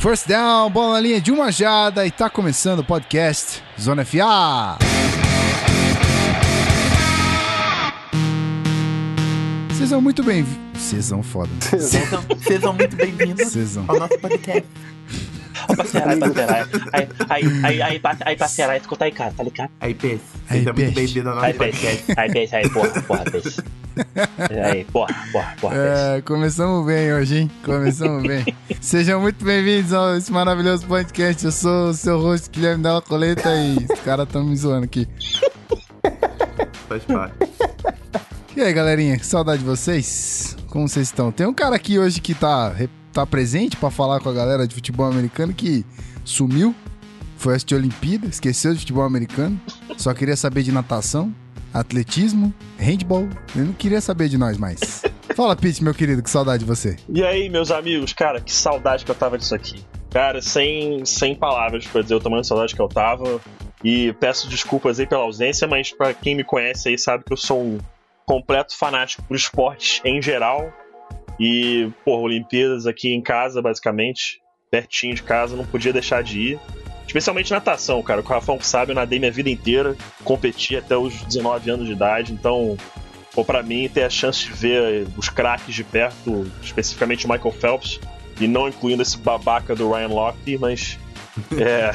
First down, bola na linha de uma jada e tá começando o podcast Zona FA. Vocês são muito bem. Vocês são foda. Sejam, sejam muito bem-vindos ao nosso podcast. Ó, parceiro, aí, parceiro, aí, aí, aí, aí, aí, pa- aí, parceiro, aí, escuta aí, cara, tá ligado? Aí, Peixe, Aí, seja muito Peixe. bem-vindo ao nosso Aí, peixe, podcast. aí, peixe, aí, porra, porra, peixe. Aí, porra, porra, porra, peixe. É, começamos bem hoje, hein? Começamos bem. Sejam muito bem-vindos a esse maravilhoso podcast. Eu sou o seu host, Guilherme Della Coleta, e os caras estão me zoando aqui. Faz parte. E aí, galerinha, que saudade de vocês? Como vocês estão? Tem um cara aqui hoje que tá, tá presente pra falar com a galera de futebol americano que sumiu, foi assistir a Olimpíada, esqueceu de futebol americano, só queria saber de natação, atletismo, handball, ele não queria saber de nós mais. Fala, Pete, meu querido, que saudade de você. E aí, meus amigos, cara, que saudade que eu tava disso aqui. Cara, sem, sem palavras pra dizer o tamanho de saudade que eu tava. E peço desculpas aí pela ausência, mas pra quem me conhece aí sabe que eu sou um completo fanático por esportes em geral. E, pô, Olimpíadas aqui em casa, basicamente, pertinho de casa, não podia deixar de ir. Especialmente natação, cara. O Rafão sabe, eu nadei minha vida inteira, competi até os 19 anos de idade, então Pô, pra mim, ter a chance de ver os craques de perto, especificamente o Michael Phelps, e não incluindo esse babaca do Ryan Lochte, mas. É.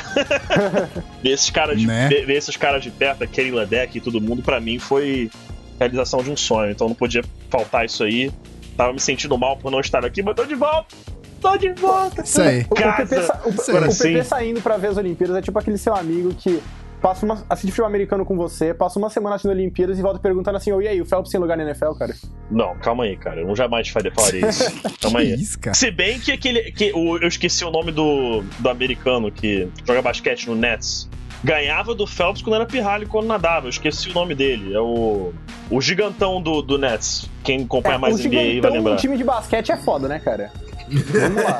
ver, esses caras de, Né? ver, esses caras de perto, a Kelly Ledeck e todo mundo, pra mim foi realização de um sonho. Então não podia faltar isso aí. Tava me sentindo mal por não estar aqui, mas tô de volta! Tô de volta! Isso aí. O, o Casa. PP, sa- o- Isso o. PP Sim. saindo pra ver as Olimpíadas é tipo aquele seu amigo que passa uma, assiste futebol americano com você, passa uma semana assistindo Olimpíadas e volta perguntando assim: "Ô, e aí, o Phelps tem lugar na NFL, cara? Não, calma aí, cara. Eu não jamais faria, isso. Calma aí. isso, cara? Se bem que aquele. Que, o, eu esqueci o nome do, do americano que joga basquete no Nets. Ganhava do Phelps quando era pirralho e quando nadava. Eu esqueci o nome dele. É o. O gigantão do, do Nets. Quem acompanha mais É, o NBA aí vai lembrar. do time de basquete é foda, né, cara? Vamos lá.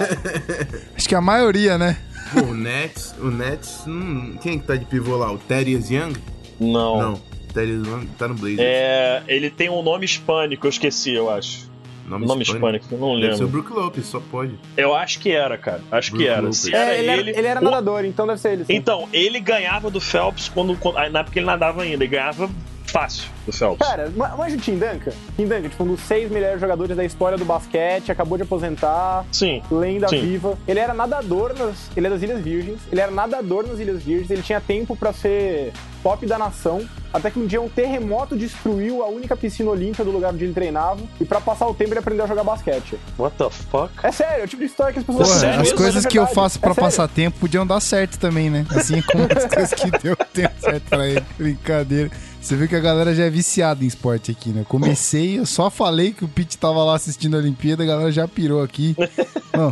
Acho que a maioria, né? Pô, o Nets, o Nets, hum, quem que tá de pivô lá? O Thaddeus Young? Não. Não, o Thaddeus Young tá no Blazers. É, ele tem um nome hispânico, eu esqueci, eu acho. Nome, hispânico, eu não Deve ser o lembro. Brook Lopes, só pode. Eu acho que era, cara. Acho que era. Lopez. Se É, era ele, era, ele. ele era o- nadador, então deve ser ele. sim. Então, ele ganhava do Phelps quando, quando. Na época ele nadava ainda. Ele ganhava fácil do Phelps. Cara, ma- manja o Tim Duncan? Tim Duncan, tipo, um dos seis melhores jogadores da história do basquete, acabou de aposentar, Sim. lenda Sim. viva. Ele era nadador nas. Ele é das Ilhas Virgens. Ele era nadador nas Ilhas Virgens. Ele tinha tempo pra ser top da nação. Até que um dia um terremoto destruiu a única piscina olímpica do lugar onde ele treinava. E pra passar o tempo ele aprendeu a jogar basquete. What the fuck? É sério, é o tipo de história que as pessoas Porra, sério? as coisas é que eu faço pra É passar tempo podiam dar certo também, né? Assim como as coisas que deu tempo certo pra ele. Brincadeira. Você viu que a galera já é viciada em esporte aqui, né? Comecei, eu só falei que o Pete tava lá assistindo a Olimpíada, a galera já pirou aqui. Bom,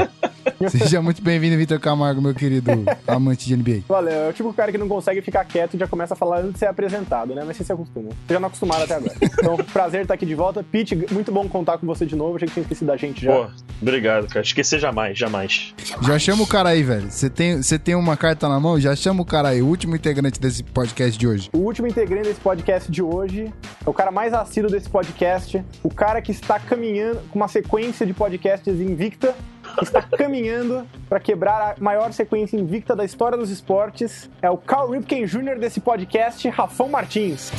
seja muito bem-vindo, Vitor Camargo, meu querido amante de NBA. Valeu, é o tipo de cara que não consegue ficar quieto e já começa a falar antes de ser apresentado, né? Mas você se acostuma. Você já não acostumaram até agora. Então, prazer estar aqui de volta. Pete, muito bom contar com você de novo. Achei que tinha esquecido da gente já. Pô, obrigado, cara. Esquecer jamais, jamais. Já chama o cara aí, velho. Você tem, você tem uma carta na mão? Já chama o cara aí, o último integrante desse podcast de hoje. O último integrante desse podcast de hoje é o cara mais assíduo desse podcast, o cara que está caminhando com uma sequência de podcasts invicta, que está caminhando para quebrar a maior sequência invicta da história dos esportes. É o Carl Ripken Jr. desse podcast, Rafão Martins.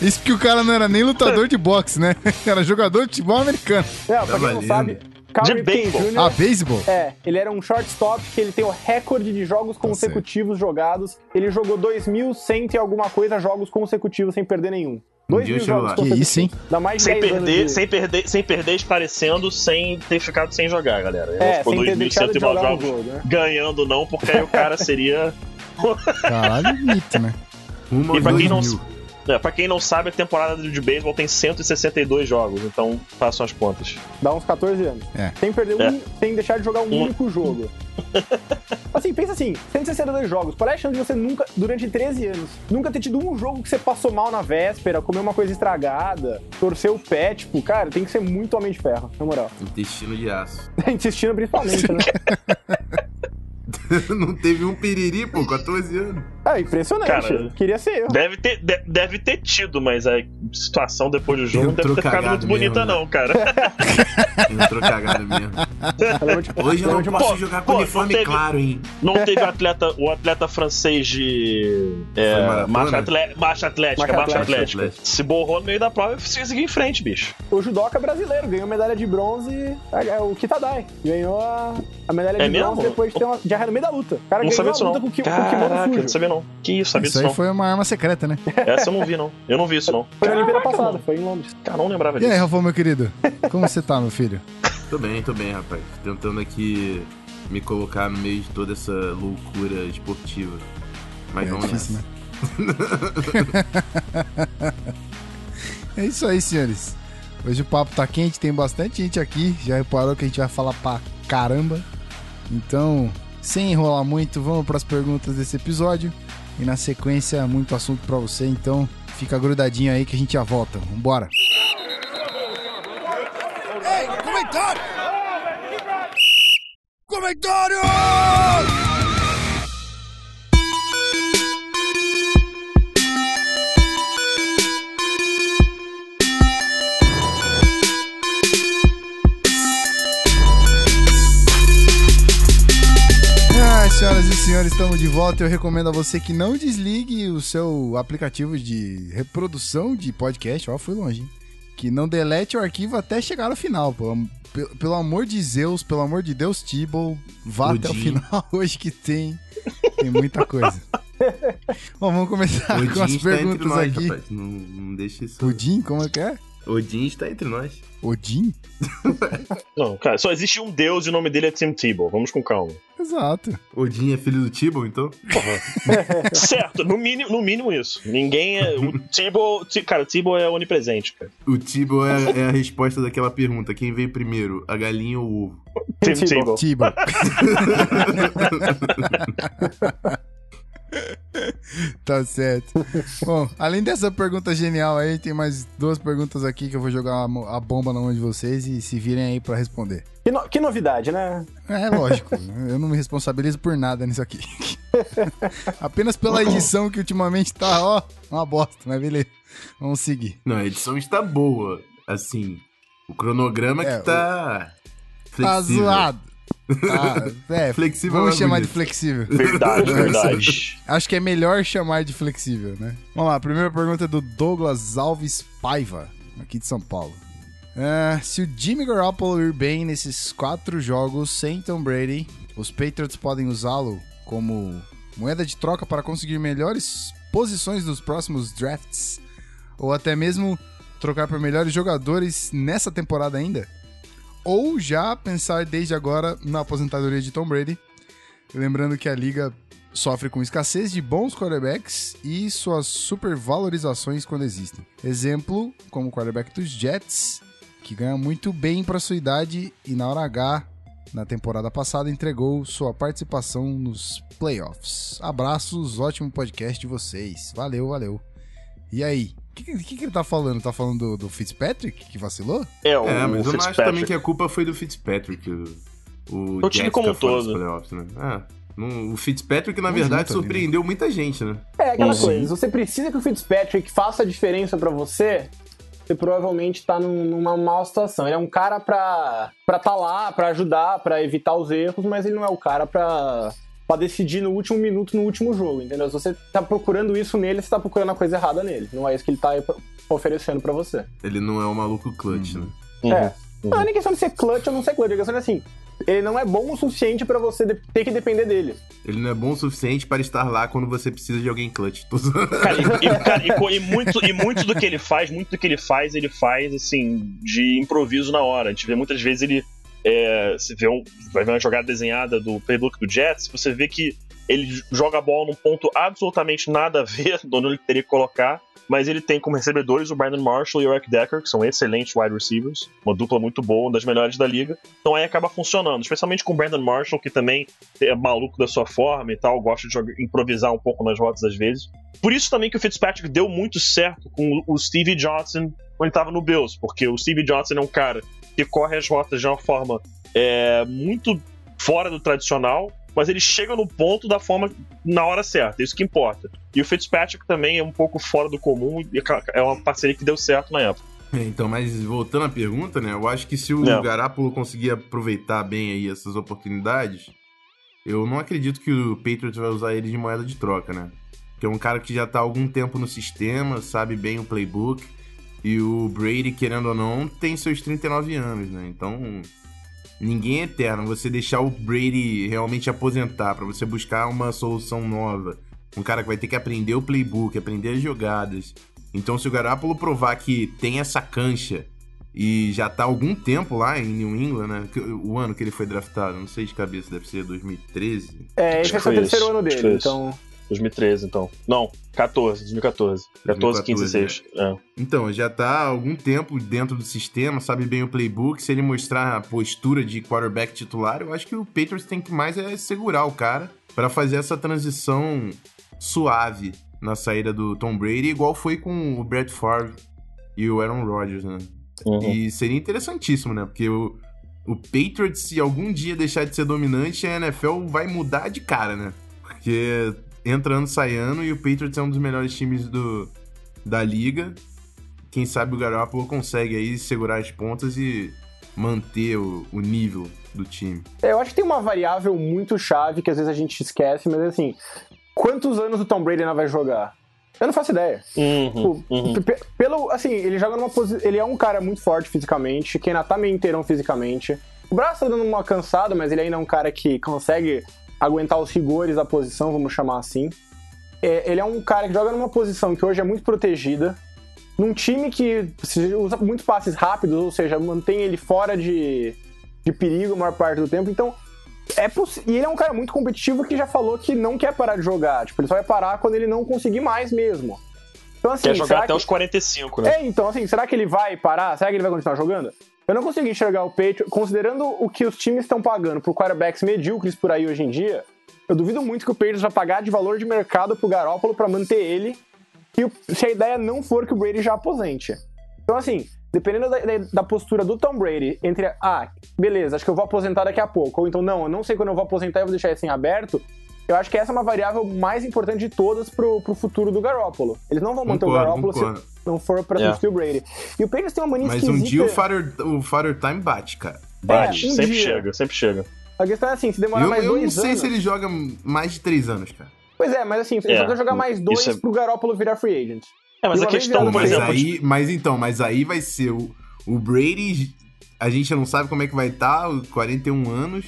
Isso porque o cara não era nem lutador de boxe, né? Era jogador de futebol americano. É, pra quem não sabe, Carl De beisebol. Ah, beisebol? É, ele era um shortstop que ele tem o recorde de jogos consecutivos jogados. Ele jogou 2.100 e alguma coisa jogos consecutivos sem perder nenhum. Um 2 dia mil jogos. Que consecutivos. isso, hein? Dá mais Sem 10 anos perder, de- sem perder, sem perder esclarecendo, sem ter ficado sem jogar, galera. Ele É, ficou sem ter 2.100 deixado de e mal jogar um jogos jogo, né? ganhando, não, porque aí o cara seria. Caralho, mito, né? Rumo E pra quem dois não- mil. É, pra quem não sabe, a temporada de beisebol tem 162 jogos, então façam as contas. Dá uns 14 anos. É. Sem perder É. um, sem deixar de jogar um Um. único jogo. assim, pensa assim, 162 jogos. Qual é a chance de você nunca, durante 13 anos, nunca ter tido um jogo que você passou mal na véspera, comeu uma coisa estragada, torceu o pé, tipo, cara, tem que ser muito homem de ferro, na moral. Intestino de aço. Intestino principalmente, né? Não teve um piriri, pô, 14 anos. É impressionante. Cara, Queria ser eu. Deve ter, de- deve ter tido, mas a situação depois do jogo não deve Entrou ter ficado cagado muito bonita, mesmo, né? não, cara. Entrou cagado mesmo. De- Hoje eu não de- posso Pô, jogar com pô, uniforme teve- claro, hein? Não teve o atleta, o atleta francês de. É, marcha, atle- marcha atlética, Marcha marcha atlética. atlética. Se borrou no meio da prova e precisa seguir em frente, bicho. O judoca brasileiro ganhou medalha de bronze. é, O Kitadai ganhou a, a medalha É de bronze mesmo? depois de ter uma no meio da luta. O cara Não sabia disso, luta não. com, ki- com Caraca, não sabia não. Que isso, sabia Isso disso aí não. foi uma arma secreta, né? Essa eu não vi, não. Eu não vi isso, não. Foi na Olimpíada Caraca, passada, mano. foi em Londres. Cara, não lembrava E aí, disso. Rafão, meu querido? Como você tá, meu filho? Tô bem, tô bem, rapaz. Tentando aqui me colocar no meio de toda essa loucura esportiva. Mas É vamos difícil, nessa. né? É isso aí, senhores. Hoje o papo tá quente, tem bastante gente aqui. Já reparou que a gente vai falar pra caramba. Então, sem enrolar muito, vamos pras perguntas desse episódio. E na sequência, muito assunto pra você. Então, fica grudadinho aí que a gente já volta. Vambora. Ei, comentário! Comentário! Senhoras e senhores, estamos de volta. Eu recomendo a você que não desligue o seu aplicativo de reprodução de podcast. Ó, fui longe. hein? Que não delete o arquivo até chegar no final. Pô. Pelo, pelo amor de Zeus, pelo amor de Deus, Tibble, vá até o Odin. final hoje que tem, tem muita coisa. Bom, vamos começar com Odin as está entre perguntas nós, aqui. rapaz. Não, não deixa isso. Odin, como é que é? Odin está entre nós. Odin? Não, cara, só existe um deus e o nome dele é Tim Tebow. Vamos com calma. Exato. Odin é filho do Tibble, então? certo, no mínimo, no mínimo isso. Ninguém é. O Tebow. Cara, o Tebow é onipresente, cara. O Tibble é, é a resposta daquela pergunta. Quem veio primeiro, a galinha ou o ovo? Tim Tebow. Tebow. Tá certo. Bom, além dessa pergunta genial aí, tem mais duas perguntas aqui que eu vou jogar a bomba na mão de vocês e se virem aí pra responder. Que, no- que novidade, né? É lógico, eu não me responsabilizo por nada nisso aqui. Apenas pela edição que ultimamente tá, ó, uma bosta, mas beleza. Vamos seguir. Não, a edição está boa. Assim, o cronograma É, que tá Tá flexível. zoado. Ah, é, Flexível vamos é chamar de bonito. flexível. Verdade, verdade. Acho que é melhor chamar de flexível, né? Vamos lá, a primeira pergunta é do Douglas Alves Paiva, aqui de São Paulo. Ah, se o Jimmy Garoppolo ir bem nesses quatro jogos sem Tom Brady, os Patriots podem usá-lo como moeda de troca para conseguir melhores posições nos próximos drafts? Ou até mesmo trocar por melhores jogadores nessa temporada ainda? Ou já pensar desde agora na aposentadoria de Tom Brady? Lembrando que a liga sofre com escassez de bons quarterbacks e suas supervalorizações quando existem. Exemplo, como o quarterback dos Jets, que ganha muito bem para sua idade e na hora H, na temporada passada, entregou sua participação nos playoffs. Abraços, ótimo podcast de vocês. Valeu, valeu. E aí? O que, que, que ele tá falando? Tá falando do, do Fitzpatrick, que vacilou? É, o, É, mas o eu não acho também que a culpa foi do Fitzpatrick. O, o time como um todo. playoffs, né? É, não- o Fitzpatrick, na verdade, junto ali, surpreendeu muita gente, né? É aquela Uhum. coisa, se você precisa que o Fitzpatrick faça a diferença pra você, você provavelmente tá num- numa mal situação. Ele é um cara pra pra tá lá, pra ajudar, pra evitar os erros, mas ele não é o cara pra pra decidir no último minuto, no último jogo, entendeu? Se você tá procurando isso nele, você tá procurando a coisa errada nele. Não é isso que ele tá oferecendo pra você. Ele não é o maluco clutch, né? Uhum. É. Não é nem questão de ser clutch ou não ser clutch, é questão de assim, ele não é bom o suficiente pra você ter que depender dele. Ele não é bom o suficiente para estar lá quando você precisa de alguém clutch. Cara, e, e- cara, e e muito, e muito do que ele faz, muito do que ele faz, ele faz, assim, de improviso na hora. A gente vê muitas vezes ele. É, você vê um, vai ver uma jogada desenhada do playbook do Jets, você vê que ele joga a bola num ponto absolutamente nada a ver de onde ele teria que colocar, mas ele tem como recebedores o Brandon Marshall e o Eric Decker, que são excelentes wide receivers, uma dupla muito boa, uma das melhores da liga. Então aí acaba funcionando, especialmente com o Brandon Marshall, que também é maluco da sua forma e tal, gosta de improvisar um pouco nas rotas às vezes. Por isso também que o Fitzpatrick deu muito certo com o Stevie Johnson quando ele estava no Bills, porque o Stevie Johnson é um cara que corre as rotas de uma forma é, muito fora do tradicional, mas ele chega no ponto da forma na hora certa, isso que importa. E o Fitzpatrick também é um pouco fora do comum, e é uma parceria que deu certo na época. É, então, mas voltando à pergunta, né? Eu acho que se o Não. Garápolo conseguir aproveitar bem aí essas oportunidades, eu não acredito que o Patriots vai usar ele de moeda de troca, né? Que é um cara que já tá há algum tempo no sistema, sabe bem o playbook. E o Brady, querendo ou não, tem seus 39 anos, né? Então, ninguém é eterno. Você deixar o Brady realmente aposentar pra você buscar uma solução nova. Um cara que vai ter que aprender o playbook, aprender as jogadas. Então, se o Garoppolo provar que tem essa cancha e já tá há algum tempo lá em New England, né? Que- O ano que ele foi draftado, não sei de cabeça, deve ser 2013. É, esse é o terceiro ano dele, então. 2013, então. Não, 14, 2014. 14, 15, 16. É. Então, já tá há algum tempo dentro do sistema, sabe bem o playbook. Se ele mostrar a postura de quarterback titular, eu acho que o Patriots tem que mais é segurar o cara pra fazer essa transição suave na saída do Tom Brady, igual foi com o Brett Favre e o Aaron Rodgers, né? Uhum. E seria interessantíssimo, né? Porque o, o Patriots, se algum dia deixar de ser dominante, a NFL vai mudar de cara, né? Porque entra ano, sai ano, e o Patriots é um dos melhores times do, da liga. Quem sabe o Garoppolo consegue aí segurar as pontas e manter o, o nível do time. É, Eu acho que tem uma variável muito chave que às vezes a gente esquece, mas assim, quantos anos o Tom Brady ainda vai jogar? Eu não faço ideia. Uhum, Tipo, uhum. pe- Pelo, assim, ele joga numa posição. Ele é um cara muito forte fisicamente, que ainda tá meio inteirão fisicamente. O braço tá dando uma cansada, mas ele ainda é um cara que consegue aguentar os rigores da posição, vamos chamar assim. É, ele é um cara que joga numa posição que hoje é muito protegida, num time que usa muitos passes rápidos, ou seja, mantém ele fora de, de perigo a maior parte do tempo. Então, é e ele é um cara muito competitivo que já falou que não quer parar de jogar. Tipo, ele só vai parar quando ele não conseguir mais mesmo. Então, assim, Quer jogar até que... os 45, né? É, então, assim, será que ele vai parar? Será que ele vai continuar jogando? Eu não consigo enxergar o Patriots, considerando o que os times estão pagando por quarterbacks medíocres por aí hoje em dia, eu duvido muito que o Patriots vai pagar de valor de mercado pro Garoppolo pra manter ele, e se a ideia não for que o Brady já aposente. Então, assim, dependendo da, da- da postura do Tom Brady, entre, ah, beleza, acho que eu vou aposentar daqui a pouco, ou então, não, eu não sei quando eu vou aposentar e vou deixar isso em aberto, eu acho que essa é uma variável mais importante de todas pro, pro futuro do Garoppolo. Eles não vão manter o Concordo, Garoppolo se concordo. não for pra É. substituir o Brady. E o Patriots tem uma mania Mas um esquisita. dia o Father, o Father Time bate, cara. Bate, É, um sempre dia. chega, sempre chega. A questão é assim, se demorar Eu, mais eu não dois sei anos... se ele joga mais de três anos, cara. Pois é, mas assim, ele É, só vai jogar mais dois é- pro Garoppolo virar free agent. É, mas E a questão, por mas exemplo, aí, mas então, mas aí vai ser o, o Brady, a gente não sabe como é que vai estar, 41 anos,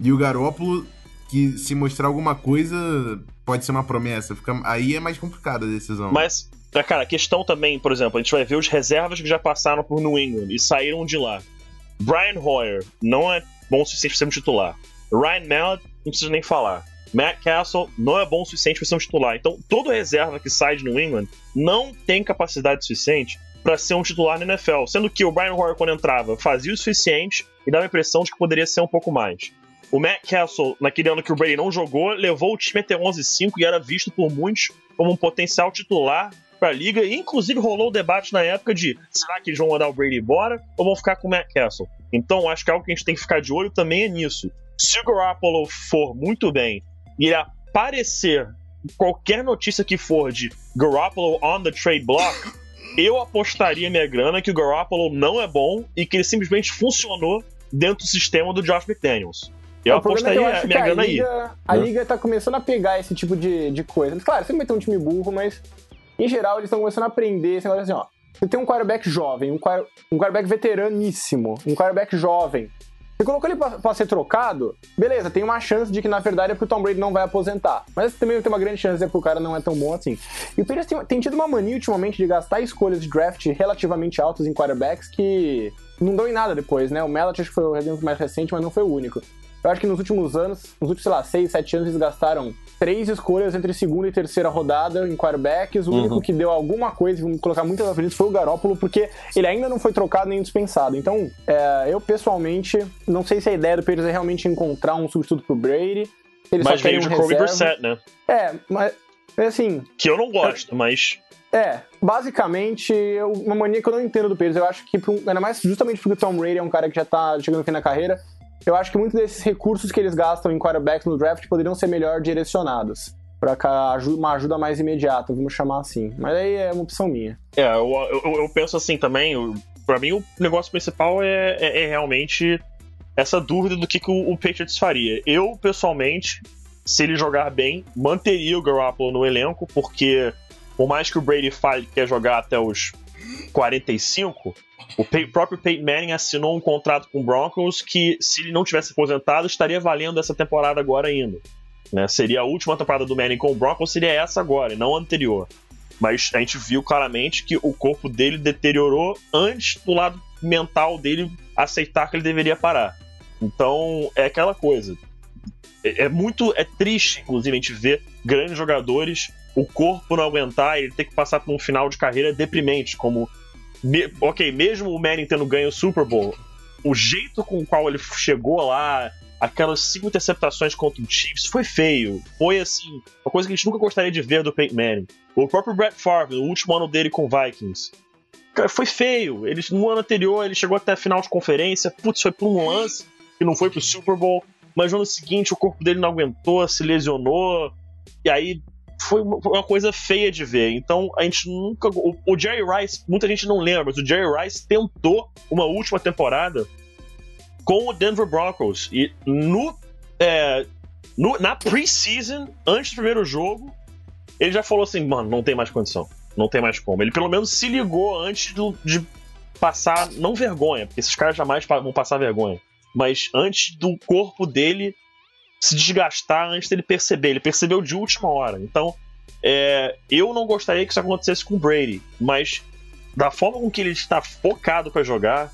e o Garópolo, que se mostrar alguma coisa, pode ser uma promessa. Fica, aí é mais complicada a decisão. Mas, cara, a questão também, por exemplo, a gente vai ver os reservas que já passaram por New England e saíram de lá. Brian Hoyer não é bom o suficiente para ser um titular. Ryan Mallett, não precisa nem falar. Matt Castle não é bom o suficiente para ser um titular. Então, toda reserva que sai de New England não tem capacidade suficiente para ser um titular na NFL. Sendo que o Brian Hoyer, quando entrava, fazia o suficiente e dava a impressão de que poderia ser um pouco mais. O Matt Castle, naquele ano que o Brady não jogou, levou o time até 11-5 e era visto por muitos como um potencial titular para a liga. E, inclusive, rolou o debate na época de será que eles vão mandar o Brady embora ou vão ficar com o Matt Castle? Então, acho que algo que a gente tem que ficar de olho também é nisso. Se o Garoppolo for muito bem e ele aparecer qualquer notícia que for de Garoppolo on the trade block, eu apostaria minha grana que o Garoppolo não é bom e que ele simplesmente funcionou dentro do sistema do Josh McDaniels. Eu é apostaria eu acho minha que a grana aí. liga, a né? liga tá começando a pegar esse tipo de, de coisa. Claro, sempre vai ter um time burro, mas em geral eles estão começando a aprender esse negócio assim, ó. Você tem um quarterback jovem, um, quar- um quarterback veteraníssimo, um quarterback jovem. Você colocou ele pra, pra ser trocado, beleza, tem uma chance de que na verdade é porque o Tom Brady não vai aposentar. Mas também tem uma grande chance de que o cara não é tão bom assim. E o Patriots tem, tem tido uma mania ultimamente de gastar escolhas de draft relativamente altas em quarterbacks que não dão em nada depois, né? O Mellott acho que foi o exemplo mais recente, mas não foi o único. Eu acho que nos últimos anos, nos últimos, sei lá, 6, 7 anos, eles gastaram três escolhas entre segunda e terceira rodada em quarterbacks. O único que deu alguma coisa, vamos colocar muitas apelidos, foi o Garópolo, porque ele ainda não foi trocado nem dispensado. Então, é, eu pessoalmente, não sei se a ideia do Patriots é realmente encontrar um substituto pro Brady. Eles Mas veio um de Kobe reserva. Brissett, né? É, mas assim, Que eu não gosto, mas é, basicamente, eu- uma mania que eu não entendo do Patriots. Eu acho que, um- ainda mais justamente porque o Tom Brady é um cara que já tá chegando no fim da carreira, eu acho que muitos desses recursos que eles gastam em quarterback no draft poderiam ser melhor direcionados para uma ajuda mais imediata, vamos chamar assim. Mas aí é uma opção minha. É, eu, eu, eu penso assim também. Para mim, o negócio principal é, é, é, realmente essa dúvida do que, que o, o, Patriots faria. Eu, pessoalmente, se ele jogar bem, manteria o Garoppolo no elenco, porque por mais que o Brady fale que quer jogar até os 45, o próprio Peyton Manning assinou um contrato com o Broncos que, se ele não tivesse aposentado, estaria valendo essa temporada agora ainda. Né? Seria a última temporada do Manning com o Broncos, seria essa agora, e não a anterior. Mas a gente viu claramente que o corpo dele deteriorou antes do lado mental dele aceitar que ele deveria parar. Então, é aquela coisa. É, é muito. É triste, inclusive, a gente ver grandes jogadores, o corpo não aguentar, ele ter que passar por um final de carreira deprimente, como. Me, ok, mesmo o Manning tendo ganho o Super Bowl, o jeito com o qual ele chegou lá, aquelas cinco interceptações contra o Chiefs foi feio. Foi assim, uma coisa que a gente nunca gostaria de ver do Peyton Manning. O próprio Brett Favre, no último ano dele com o Vikings. Cara, foi feio. Ele, no ano anterior ele chegou até a final de conferência. Putz, foi por um lance que não foi pro Super Bowl. Mas no ano seguinte o corpo dele não aguentou, se lesionou. E aí foi uma coisa feia de ver. Então a gente nunca. O, Jerry Rice, muita gente não lembra, mas o Jerry Rice tentou uma última temporada com o Denver Broncos. E no, é, no na preseason, antes do primeiro jogo, ele já falou assim: mano, não tem mais condição. Não tem mais como. Ele pelo menos se ligou antes do, de passar, não vergonha, porque esses caras jamais vão passar vergonha, mas antes do corpo dele se desgastar, antes dele perceber. Ele percebeu de última hora. Então, é, eu não gostaria que isso acontecesse com o Brady, mas da forma com que ele está focado para jogar,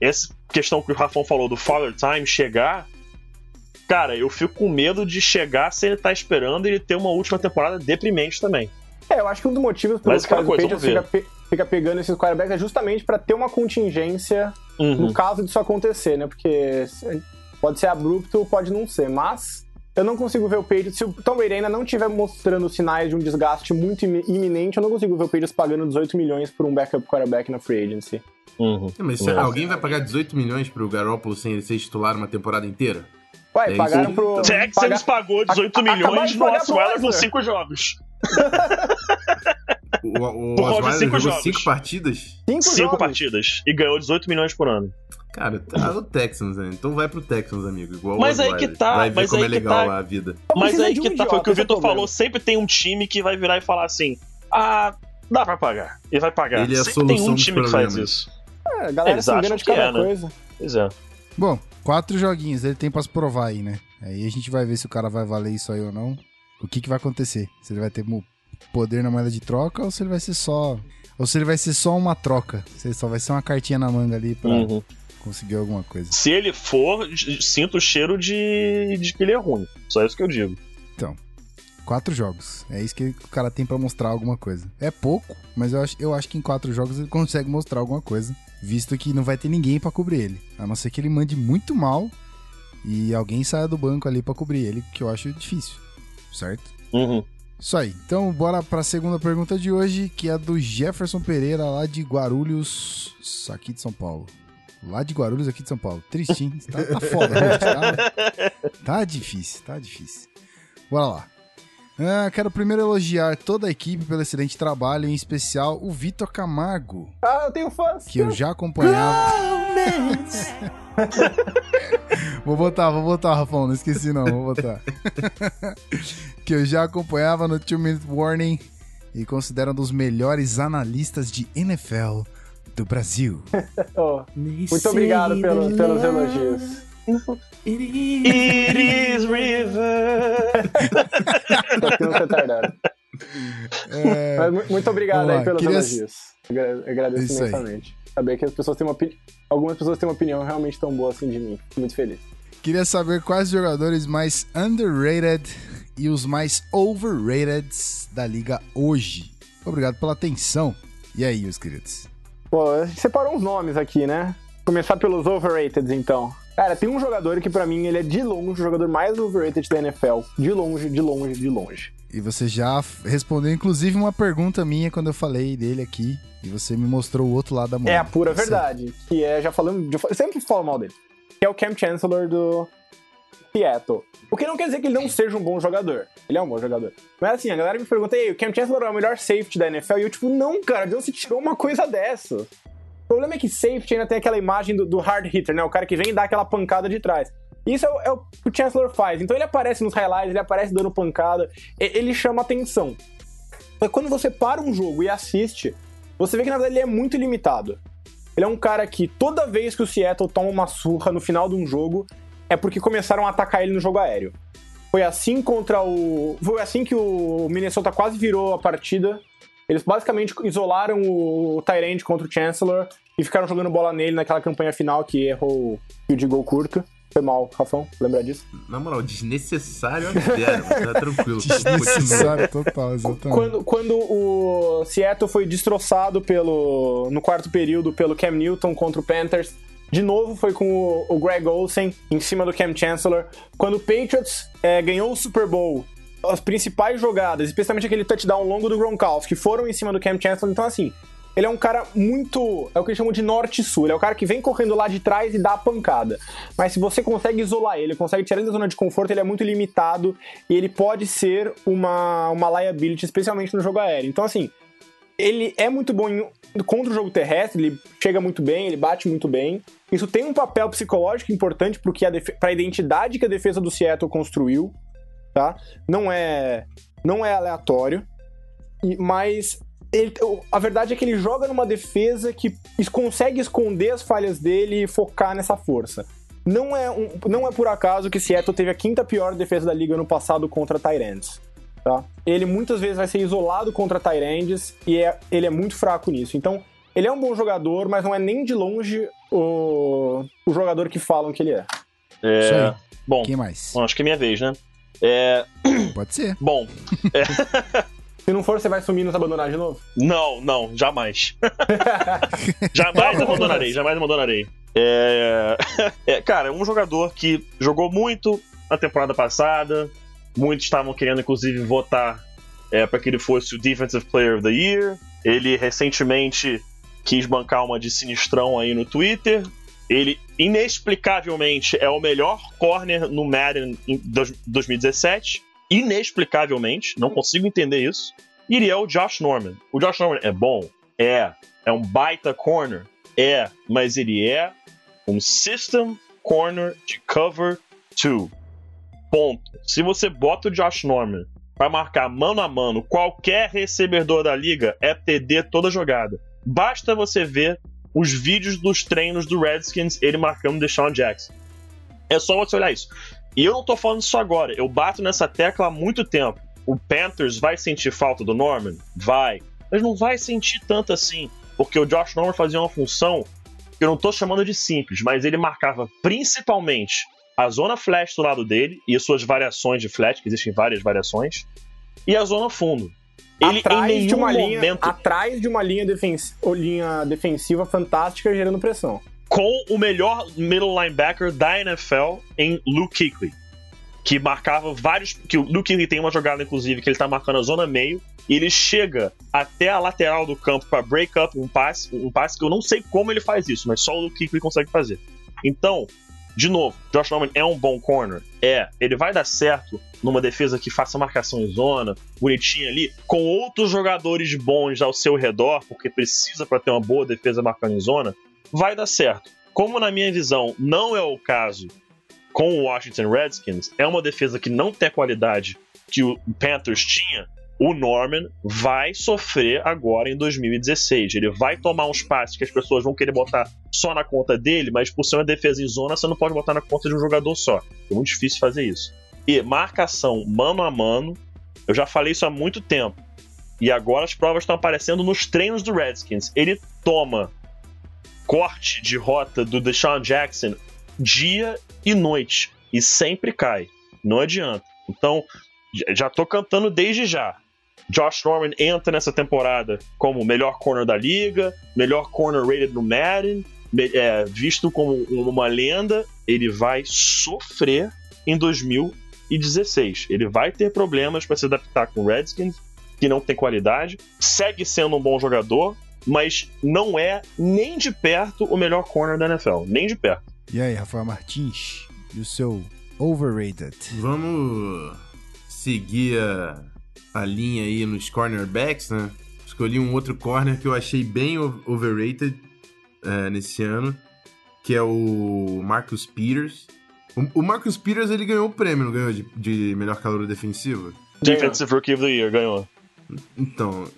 essa questão que o Rafão falou do Father Time chegar, cara, eu fico com medo de chegar se ele tá esperando e ele ter uma última temporada deprimente também. É, eu acho que um dos motivos pelos quais o Patriots fica, pe fica, pegando esses quarterbacks é justamente para ter uma contingência uhum. no caso disso acontecer, né? Porque pode ser abrupto, pode não ser, mas eu não consigo ver o Patriots, se o Tom Brady ainda não estiver mostrando sinais de um desgaste muito iminente, eu não consigo ver o Patriots pagando 18 milhões por um backup quarterback na free agency. Uhum. É, mas é. alguém vai pagar 18 milhões pro Garoppolo sem ele ser titular uma temporada inteira? Ué, é pagaram isso? pro. Texans pagar... pagou 18 milhões no Osweiler por 5 jogos. o o, o jogou jogos. cinco partidas? 5 partidas. E ganhou 18 milhões por ano. Cara, tá o Texans, né? Então vai pro Texans, amigo. Igual mas aí que tá. Vai ver mas como aí é legal tá. lá a vida. Mas aí que tá. Foi o que o Vitor falou. Sempre tem um time que vai virar e falar assim: ah, dá pra pagar. E vai pagar. Ele é a Sempre tem um time que faz isso. É, a galera se engana de cada é, né? coisa. Pois é. Bom, quatro joguinhos, ele tem pra se provar aí, né? Aí a gente vai ver se o cara vai valer isso aí ou não. O que que vai acontecer? Se ele vai ter poder na moeda de troca ou se ele vai ser só... Ou se ele vai ser só uma troca. Se ele só vai ser uma cartinha na manga ali pra uhum. conseguir alguma coisa. Se ele for, sinto o cheiro de, de que ele é ruim. Só isso que eu digo. Então, Quatro jogos. É isso que o cara tem para mostrar alguma coisa. É pouco, mas eu acho, eu acho que em quatro jogos ele consegue mostrar alguma coisa. Visto que não vai ter ninguém para cobrir ele. A não ser que ele mande muito mal e alguém saia do banco ali para cobrir ele, que eu acho difícil. Certo? Uhum. Isso aí. Então, bora para a segunda pergunta de hoje, que é do Jefferson Pereira, lá de Guarulhos, aqui de São Paulo. Lá de Guarulhos, aqui de São Paulo. Tristinho. tá, tá foda, gente. Tá, tá difícil, tá difícil. Bora lá. Ah, quero primeiro elogiar toda a equipe pelo excelente trabalho, em especial o Vitor Camargo. Ah, eu tenho fãs. Que eu já acompanhava. vou botar, vou botar, Rafão, não esqueci não, vou botar. que eu já acompanhava no Two Minute Warning e considero um dos melhores analistas de NFL do Brasil. oh, muito obrigado pelo, pelos elogios. It is river. É... Mas, muito obrigado aí pelos Queria... elogios. Agradeço Isso imensamente. Aí. Saber que as pessoas têm uma algumas pessoas têm uma opinião realmente tão boa assim de mim. Fico muito feliz. Queria saber quais jogadores mais underrated e os mais overrated da liga hoje. Obrigado pela atenção. E aí, meus queridos? Pô, a gente separou uns nomes aqui, né? Começar pelos overrated, então. Cara, tem um jogador que para mim ele é de longe o jogador mais overrated da NFL. De longe, de longe, de longe. E você já respondeu, inclusive, uma pergunta minha quando eu falei dele aqui. E você me mostrou o outro lado da moeda. É a pura verdade. Que é, já falando. Já, eu sempre falo mal dele. que é o Cam Chancellor do Seattle. O que não quer dizer que ele não seja um bom jogador. Ele é um bom jogador. Mas assim, a galera me pergunta, aí, o Cam Chancellor é o melhor safety da NFL? E eu, tipo, não, cara, de onde você tirou uma coisa dessa? Problema é que safety ainda tem aquela imagem do, do hard hitter, né? O cara que vem e dá aquela pancada de trás. Isso é o, é o, que o Chancellor faz. Então ele aparece nos highlights, ele aparece dando pancada, ele chama atenção. Mas quando você para um jogo e assiste, você vê que na verdade ele é muito limitado. Ele é um cara que toda vez que o Seattle toma uma surra no final de um jogo, é porque começaram a atacar ele no jogo aéreo. Foi assim contra o. Foi assim que o Minnesota quase virou a partida. Eles basicamente isolaram o Tyrande contra o Chancellor e ficaram jogando bola nele naquela campanha final que errou o de gol curto. Foi mal, Rafão, lembra disso? Na moral, desnecessário zero, mas tá tranquilo. desnecessário total, exatamente. Quando, quando o Seattle foi destroçado pelo, no quarto período pelo Cam Newton contra o Panthers, de novo foi com o, o Greg Olsen em cima do Cam Chancellor. Quando o Patriots é, ganhou o Super Bowl, as principais jogadas, especialmente aquele touchdown longo do Gronkowski, foram em cima do Cam Chancellor. Então, assim, ele é um cara muito. É o que eles chamam de norte-sul. Ele é o cara que vem correndo lá de trás e dá a pancada. Mas se você consegue isolar ele, consegue tirar ele da zona de conforto, ele é muito limitado e ele pode ser uma, uma liability, especialmente no jogo aéreo. Então, assim, ele é muito bom em, contra o jogo terrestre, ele chega muito bem, ele bate muito bem. Isso tem um papel psicológico importante para a identidade que a defesa do Seattle construiu, tá? Não é, não é aleatório, mas ele, a verdade é que ele joga numa defesa que consegue esconder as falhas dele e focar nessa força. Não é, um, não é por acaso que Seattle teve a quinta pior defesa da liga no passado contra Tyrants. Tá? Ele muitas vezes vai ser isolado contra Tyrants e é, ele é muito fraco nisso. Então, ele é um bom jogador, mas não é nem de longe o, o jogador que falam que ele é. É. Bom, Quem mais? Bom, acho que é minha vez, né? É... Pode ser. Bom. É... Se não for, você vai sumir e nos abandonar de novo? Não, não, jamais. jamais abandonarei, jamais abandonarei. É... é, cara, um jogador que jogou muito na temporada passada. Muitos estavam querendo, inclusive, votar é, para que ele fosse o Defensive Player of the Year. Ele recentemente quis bancar uma de sinistrão aí no Twitter. Ele, inexplicavelmente, é o melhor corner no Madden em 2017 inexplicavelmente, não consigo entender isso. Iria é o Josh Norman. O Josh Norman é bom? É. É um baita corner? É. Mas ele é um system corner de cover 2. Ponto. Se você bota o Josh Norman para marcar mano a mano qualquer recebedor da liga, é TD toda jogada. Basta você ver os vídeos dos treinos do Redskins, ele marcando Deshaun Jackson. É só você olhar isso. E eu não tô falando isso agora, eu bato nessa tecla há muito tempo. O Panthers vai sentir falta do Norman? Vai. Mas não vai sentir tanto assim, porque o Josh Norman fazia uma função que eu não tô chamando de simples, mas ele marcava principalmente a zona flash do lado dele e as suas variações de flash, que existem várias variações, e a zona fundo. Ele atrás de uma momento... linha, atrás de uma linha, defens... linha defensiva fantástica gerando pressão com o melhor middle linebacker da NFL em Luke Kuechly, que marcava vários. Que o Luke Kuechly tem uma jogada, inclusive, que ele tá marcando a zona meio e ele chega até a lateral do campo para break up um passe, um passe que eu não sei como ele faz isso, mas só o Luke Kuechly consegue fazer. Então, de novo, Josh Norman é um bom corner? É. Ele vai dar certo numa defesa que faça marcação em zona, bonitinha ali, com outros jogadores bons ao seu redor, porque precisa para ter uma boa defesa marcando em zona? vai dar certo. Como na minha visão não é o caso com o Washington Redskins, é uma defesa que não tem a qualidade que o Panthers tinha, o Norman vai sofrer agora em 2016. Ele vai tomar uns passes que as pessoas vão querer botar só na conta dele, mas por ser uma defesa em zona, você não pode botar na conta de um jogador só. É muito difícil fazer isso. E marcação mano a mano, eu já falei isso há muito tempo. E agora as provas estão aparecendo nos treinos do Redskins. Ele toma corte de rota do Deshaun Jackson dia e noite e sempre cai. Não adianta. Então, já tô cantando desde já. Josh Norman entra nessa temporada como melhor corner da liga, melhor corner rated no Madden, é, visto como uma lenda. Ele vai sofrer em 2016. Ele vai ter problemas para se adaptar com o Redskins, que não tem qualidade. Segue sendo um bom jogador, mas não é nem de perto o melhor corner da NFL. Nem de perto. E aí, Rafael Martins, e o seu overrated? Vamos seguir a, a linha aí nos cornerbacks, né? Escolhi um outro corner que eu achei bem overrated é, nesse ano, que é o Marcus Peters. O, o Marcus Peters, ele ganhou o prêmio, não ganhou de, de melhor calor defensivo? Defensive Rookie of the Year, ganhou. Então,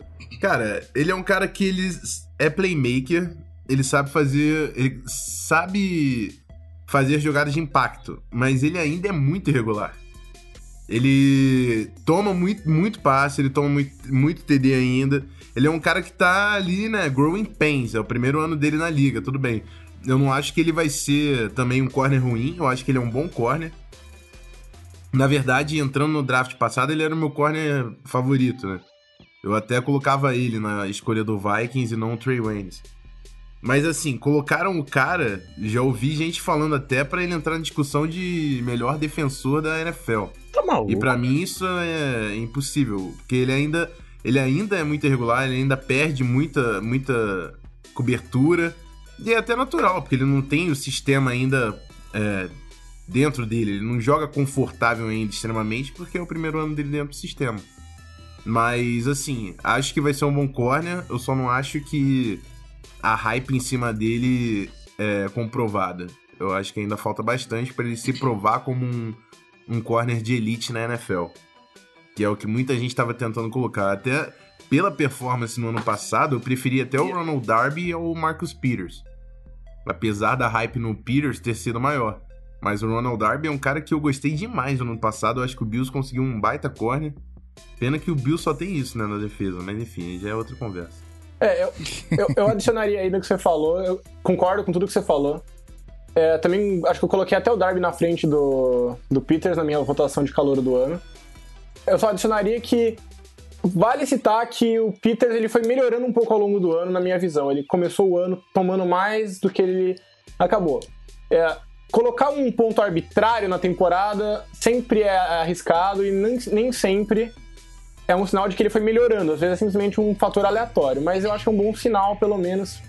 cara, ele é um cara que ele é playmaker, ele sabe fazer, ele sabe fazer jogadas de impacto, mas ele ainda é muito irregular. Ele toma muito, muito passe, ele toma muito, muito TD ainda. Ele é um cara que tá ali, né, growing pains, é o primeiro ano dele na liga, tudo bem. Eu não acho que ele vai ser também um corner ruim, eu acho que ele é um bom corner. Na verdade, entrando no draft passado, ele era o meu corner favorito, né? Eu até colocava ele na escolha do Vikings e não o Trey Waynes. Mas assim, colocaram o cara, já ouvi gente falando até para ele entrar na discussão de melhor defensor da NFL. Tá maluco. E para mim isso é impossível, porque ele ainda, ele ainda é muito irregular, ele ainda perde muita, muita cobertura. E é até natural, porque ele não tem o sistema ainda é, dentro dele. Ele não joga confortável ainda extremamente, porque é o primeiro ano dele dentro do sistema. Mas, assim, acho que vai ser um bom corner. Eu só não acho que a hype em cima dele é comprovada. Eu acho que ainda falta bastante para ele se provar como um, um corner de elite na NFL. Que é o que muita gente estava tentando colocar. Até pela performance no ano passado, eu preferia até o Ronald Darby ou o Marcus Peters. Apesar da hype no Peters ter sido maior. Mas o Ronald Darby é um cara que eu gostei demais no ano passado. Eu acho que o Bills conseguiu um baita corner. Pena que o Bills só tem isso, né, na defesa. Mas enfim, já é outra conversa. É, eu, eu, eu adicionaria aí no que você falou. Eu concordo com tudo que você falou. É, também acho que eu coloquei até o Darby na frente do, do Peters na minha votação de calor do ano. Eu só adicionaria que vale citar que o Peters ele foi melhorando um pouco ao longo do ano, na minha visão. Ele começou o ano tomando mais do que ele acabou. É, colocar um ponto arbitrário na temporada sempre é arriscado e nem, nem sempre é um sinal de que ele foi melhorando. Às vezes é simplesmente um fator aleatório, mas eu acho que é um bom sinal, pelo menos,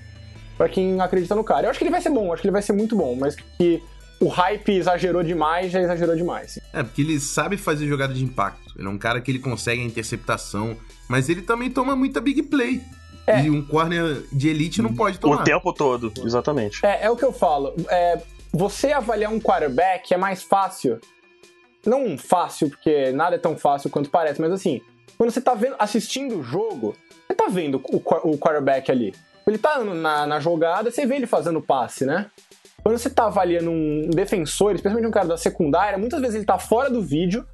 para quem acredita no cara. Eu acho que ele vai ser bom, acho que ele vai ser muito bom, mas que o hype exagerou demais, já exagerou demais. É, porque ele sabe fazer jogada de impacto. Ele é um cara que ele consegue a interceptação, mas ele também toma muita big play. É. E um corner de elite não pode tomar. O tempo todo, exatamente. É, é o que eu falo. É, você avaliar um quarterback é mais fácil. Não fácil, porque nada é tão fácil quanto parece, mas assim, quando você tá vendo, assistindo o jogo, você tá vendo o, o quarterback ali. Ele tá na, na jogada, você vê ele fazendo passe, né? Quando você tá avaliando um defensor, especialmente um cara da secundária, muitas vezes ele tá fora do vídeo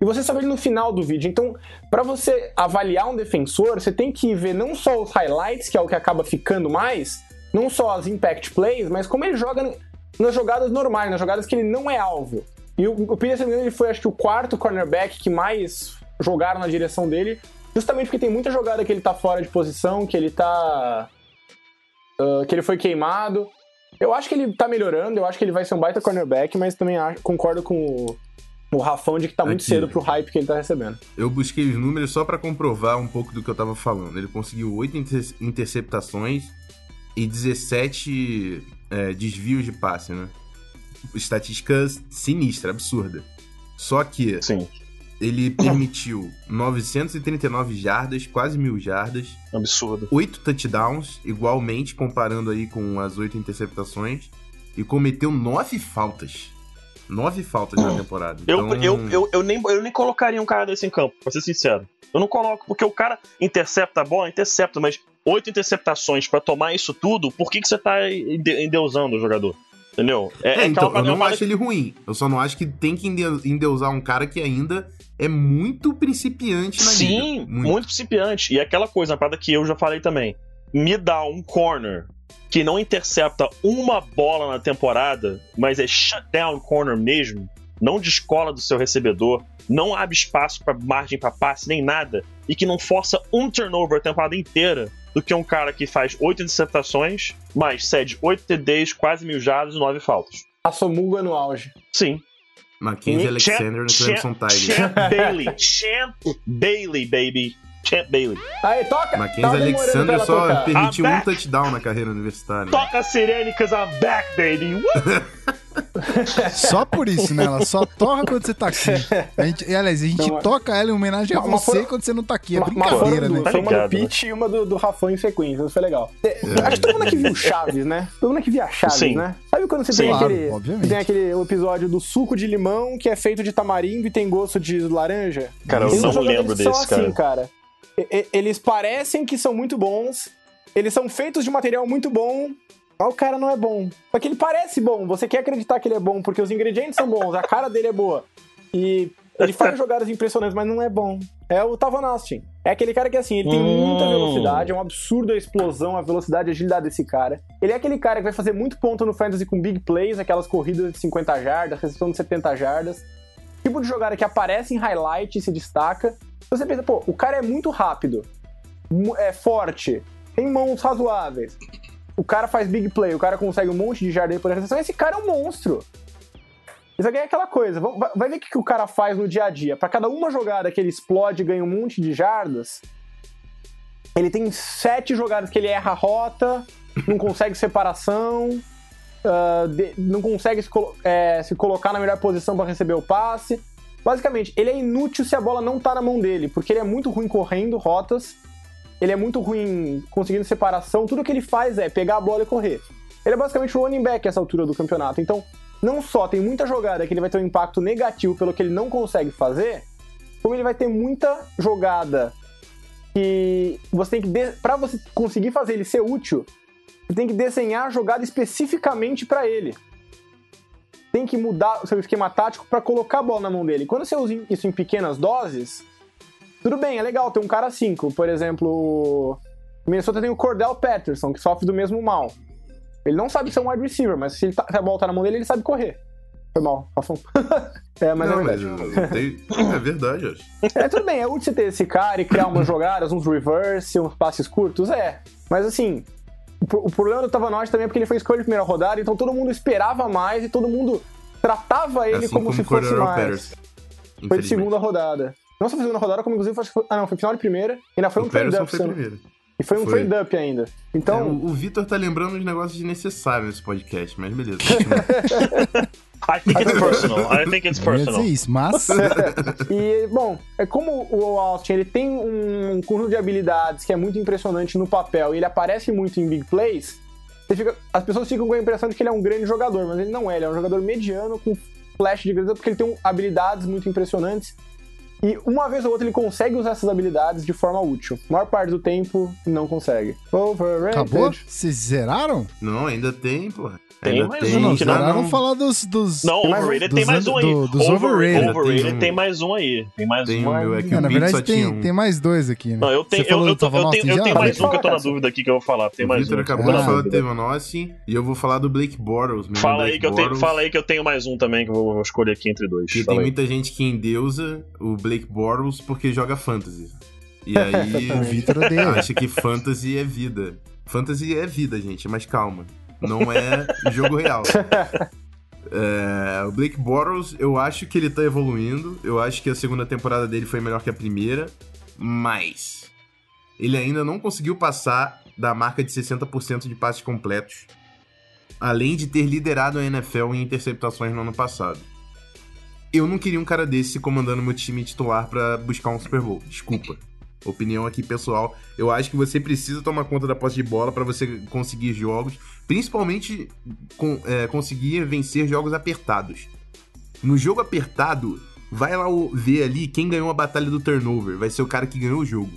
e você só vê ele no final do vídeo. Então, para você avaliar um defensor, você tem que ver não só os highlights, que é o que acaba ficando mais, não só as impact plays, mas como ele joga nas jogadas normais, nas jogadas que ele não é alvo. E o, o ele foi, acho que, o quarto cornerback que mais jogaram na direção dele, justamente porque tem muita jogada que ele tá fora de posição, que ele tá. Uh, que ele foi queimado. Eu acho que ele tá melhorando, eu acho que ele vai ser um baita cornerback, mas também acho, concordo com o, o Rafão de que tá muito Aqui, cedo pro hype que ele tá recebendo. Eu busquei os números só para comprovar um pouco do que eu tava falando. Ele conseguiu 8 interceptações e 17 é, desvios de passe, né? Estatística sinistra, absurda. Só que Sim. Ele permitiu 939 jardas, quase mil jardas. Absurdo. 8 touchdowns, igualmente comparando aí com as 8 interceptações. E cometeu 9 faltas. 9 faltas na temporada. Então... Eu, eu, eu, eu, nem, eu nem colocaria um cara desse em campo, pra ser sincero. Eu não coloco, porque o cara intercepta a bola, intercepta, mas oito interceptações para tomar isso tudo, por que, que você tá endeusando o jogador? Entendeu? É, é então, eu não acho ele ruim. Eu só não acho que tem que endeusar um cara que ainda é muito principiante na Sim, liga. Sim, muito. muito principiante. E aquela coisa, uma parada que eu já falei também. Me dá um corner que não intercepta uma bola na temporada, mas é shutdown corner mesmo, não descola do seu recebedor, não abre espaço para margem para passe nem nada, e que não força um turnover a temporada inteira, do que um cara que faz oito interceptações, mas cede oito TDs, quase mil jardas e nove faltas. A Somuga no auge. Sim. Mackenzie Alexander no Clemson Tigers. Champ Bailey. Champ Bailey, baby. Champ Bailey. Aí, toca! Mackenzie pra Alexander só tocar. permitiu I'm um back. touchdown na carreira universitária. Toca a sirene, cause I'm back, baby. Só por isso, né? Ela só toca quando você tá aqui. A gente, e, aliás, a gente Não, toca ela em homenagem a você quando você não tá aqui. É Uma- uma brincadeira, né? Foi uma do ligado, né? Pete e uma do, do Rafão em sequência. Isso foi legal. É, Acho que todo mundo aqui viu Chaves, né? Todo mundo aqui via Chaves, Sim. né? Sabe quando você Sim. tem Claro, aquele. obviamente. Tem aquele episódio do suco de limão que é feito de tamarindo e tem gosto de laranja? Cara, eu não lembro desse, assim, cara. cara. E- e- Eles parecem que são muito bons, eles são feitos de material muito bom, mas o cara não é bom. Só que ele parece bom, você quer acreditar que ele é bom, porque os ingredientes são bons, a cara dele é boa. E ele faz jogadas impressionantes, mas não é bom. É o Tavon Austin. É aquele cara que, assim, ele tem muita Hum. velocidade, é um absurdo a explosão, a velocidade e a agilidade desse cara. Ele é aquele cara que vai fazer muito ponto no fantasy com big plays, aquelas corridas de 50 jardas, recepção de 70 jardas. Tipo de jogada que aparece em highlight e se destaca. Você pensa, pô, o cara é muito rápido, é forte, tem mãos razoáveis. O cara faz big play, o cara consegue um monte de jardas por recepção. Esse cara é um monstro. Isso aqui é aquela coisa. vai- ver o que o cara faz no dia a dia. Pra cada uma jogada que ele explode e ganha um monte de jardas, ele tem sete jogadas que ele erra a rota, não consegue separação, ah, de- não consegue se, colo- é, se colocar na melhor posição pra receber o passe. Basicamente, ele é inútil se a bola não tá na mão dele, porque ele é muito ruim correndo rotas, ele é muito ruim conseguindo separação, tudo que ele faz é pegar a bola e correr. Ele é basicamente o running back essa altura do campeonato. Então, não só tem muita jogada que ele vai ter um impacto negativo pelo que ele não consegue fazer, como ele vai ter muita jogada que você tem que para você conseguir fazer ele ser útil, você tem que desenhar a jogada especificamente para ele. Tem que mudar o seu esquema tático para colocar a bola na mão dele. Quando você usa isso em pequenas doses, tudo bem, é legal ter um cara 5. Por exemplo, o Minnesota tem o Cordell Patterson, que sofre do mesmo mal. Ele não sabe ser um wide receiver, mas se, ele tá- se a bola tá na mão dele, ele sabe correr. Foi mal, Rafão. é, mas não, é mas verdade. eu- eu tenho- é verdade, acho. É, tudo bem, é útil você ter esse cara e criar umas jogadas, uns reverse, uns passes curtos, é. Mas assim, o, pro- o problema do Tavanotti também é porque ele foi escolha de primeira rodada, então todo mundo esperava mais e todo mundo tratava ele assim como, como se fosse mais. Foi de segunda rodada. Não só foi segunda rodada, como inclusive foi, ah não, foi final de primeira, e ainda foi um O trade Patterson up. foi. E foi um Foi. trade up ainda. Então, É, o, o Vitor tá lembrando uns negócios desnecessários nesse podcast, mas beleza. I think it's personal. I think it's personal. dizer isso, mas. E, bom, é como o Austin ele tem um conjunto de habilidades que é muito impressionante no papel e ele aparece muito em big plays, você fica- as pessoas ficam com a impressão de que ele é um grande jogador, mas ele não é, ele é um jogador mediano com flash de grandeza porque ele tem um- habilidades muito impressionantes e uma vez ou outra ele consegue usar essas habilidades de forma útil. A maior parte do tempo não consegue. Overrated. Acabou? Vocês zeraram? não, ainda tem, porra. Tem ainda mais tem. um, não, que não- vamos falar dos. dos... Não, overrated dos tem mais um aí. do- dos Over- overrated. overrated Tem um- tem mais um aí. Tem mais Tem um. o meu, é que É, o na verdade, só tinha tem, um. tem mais dois aqui, né? Não, eu tenho, falou eu, eu, tô- eu tenho, eu tenho mais um que eu tô na dúvida aqui que eu vou falar. Tem mais Victor um. acabou Ah. de falar do Tevon Austin e eu vou falar do Blake Bortles. Fala aí, que eu tenho, fala aí que eu tenho mais um também que eu vou, vou escolher aqui entre dois. Que tem muita gente que endeusa o Blake Bortles porque joga fantasy. E aí O Vitor odeia. acha que fantasy é vida. Fantasy é vida, gente, mas calma. Não é jogo real. É, o Blake Bortles, eu acho que ele tá evoluindo. Eu acho que a segunda temporada dele foi melhor que a primeira. Mas ele ainda não conseguiu passar da marca de 60% de passes completos. Além de ter liderado a NFL em interceptações no ano passado. Eu não queria um cara desse comandando meu time titular pra buscar um Super Bowl. Desculpa. Opinião aqui pessoal. Eu acho que você precisa tomar conta da posse de bola pra você conseguir jogos, principalmente com- é, conseguir vencer jogos apertados. No jogo apertado, vai lá ver ali quem ganhou a batalha do turnover. Vai ser o cara que ganhou o jogo.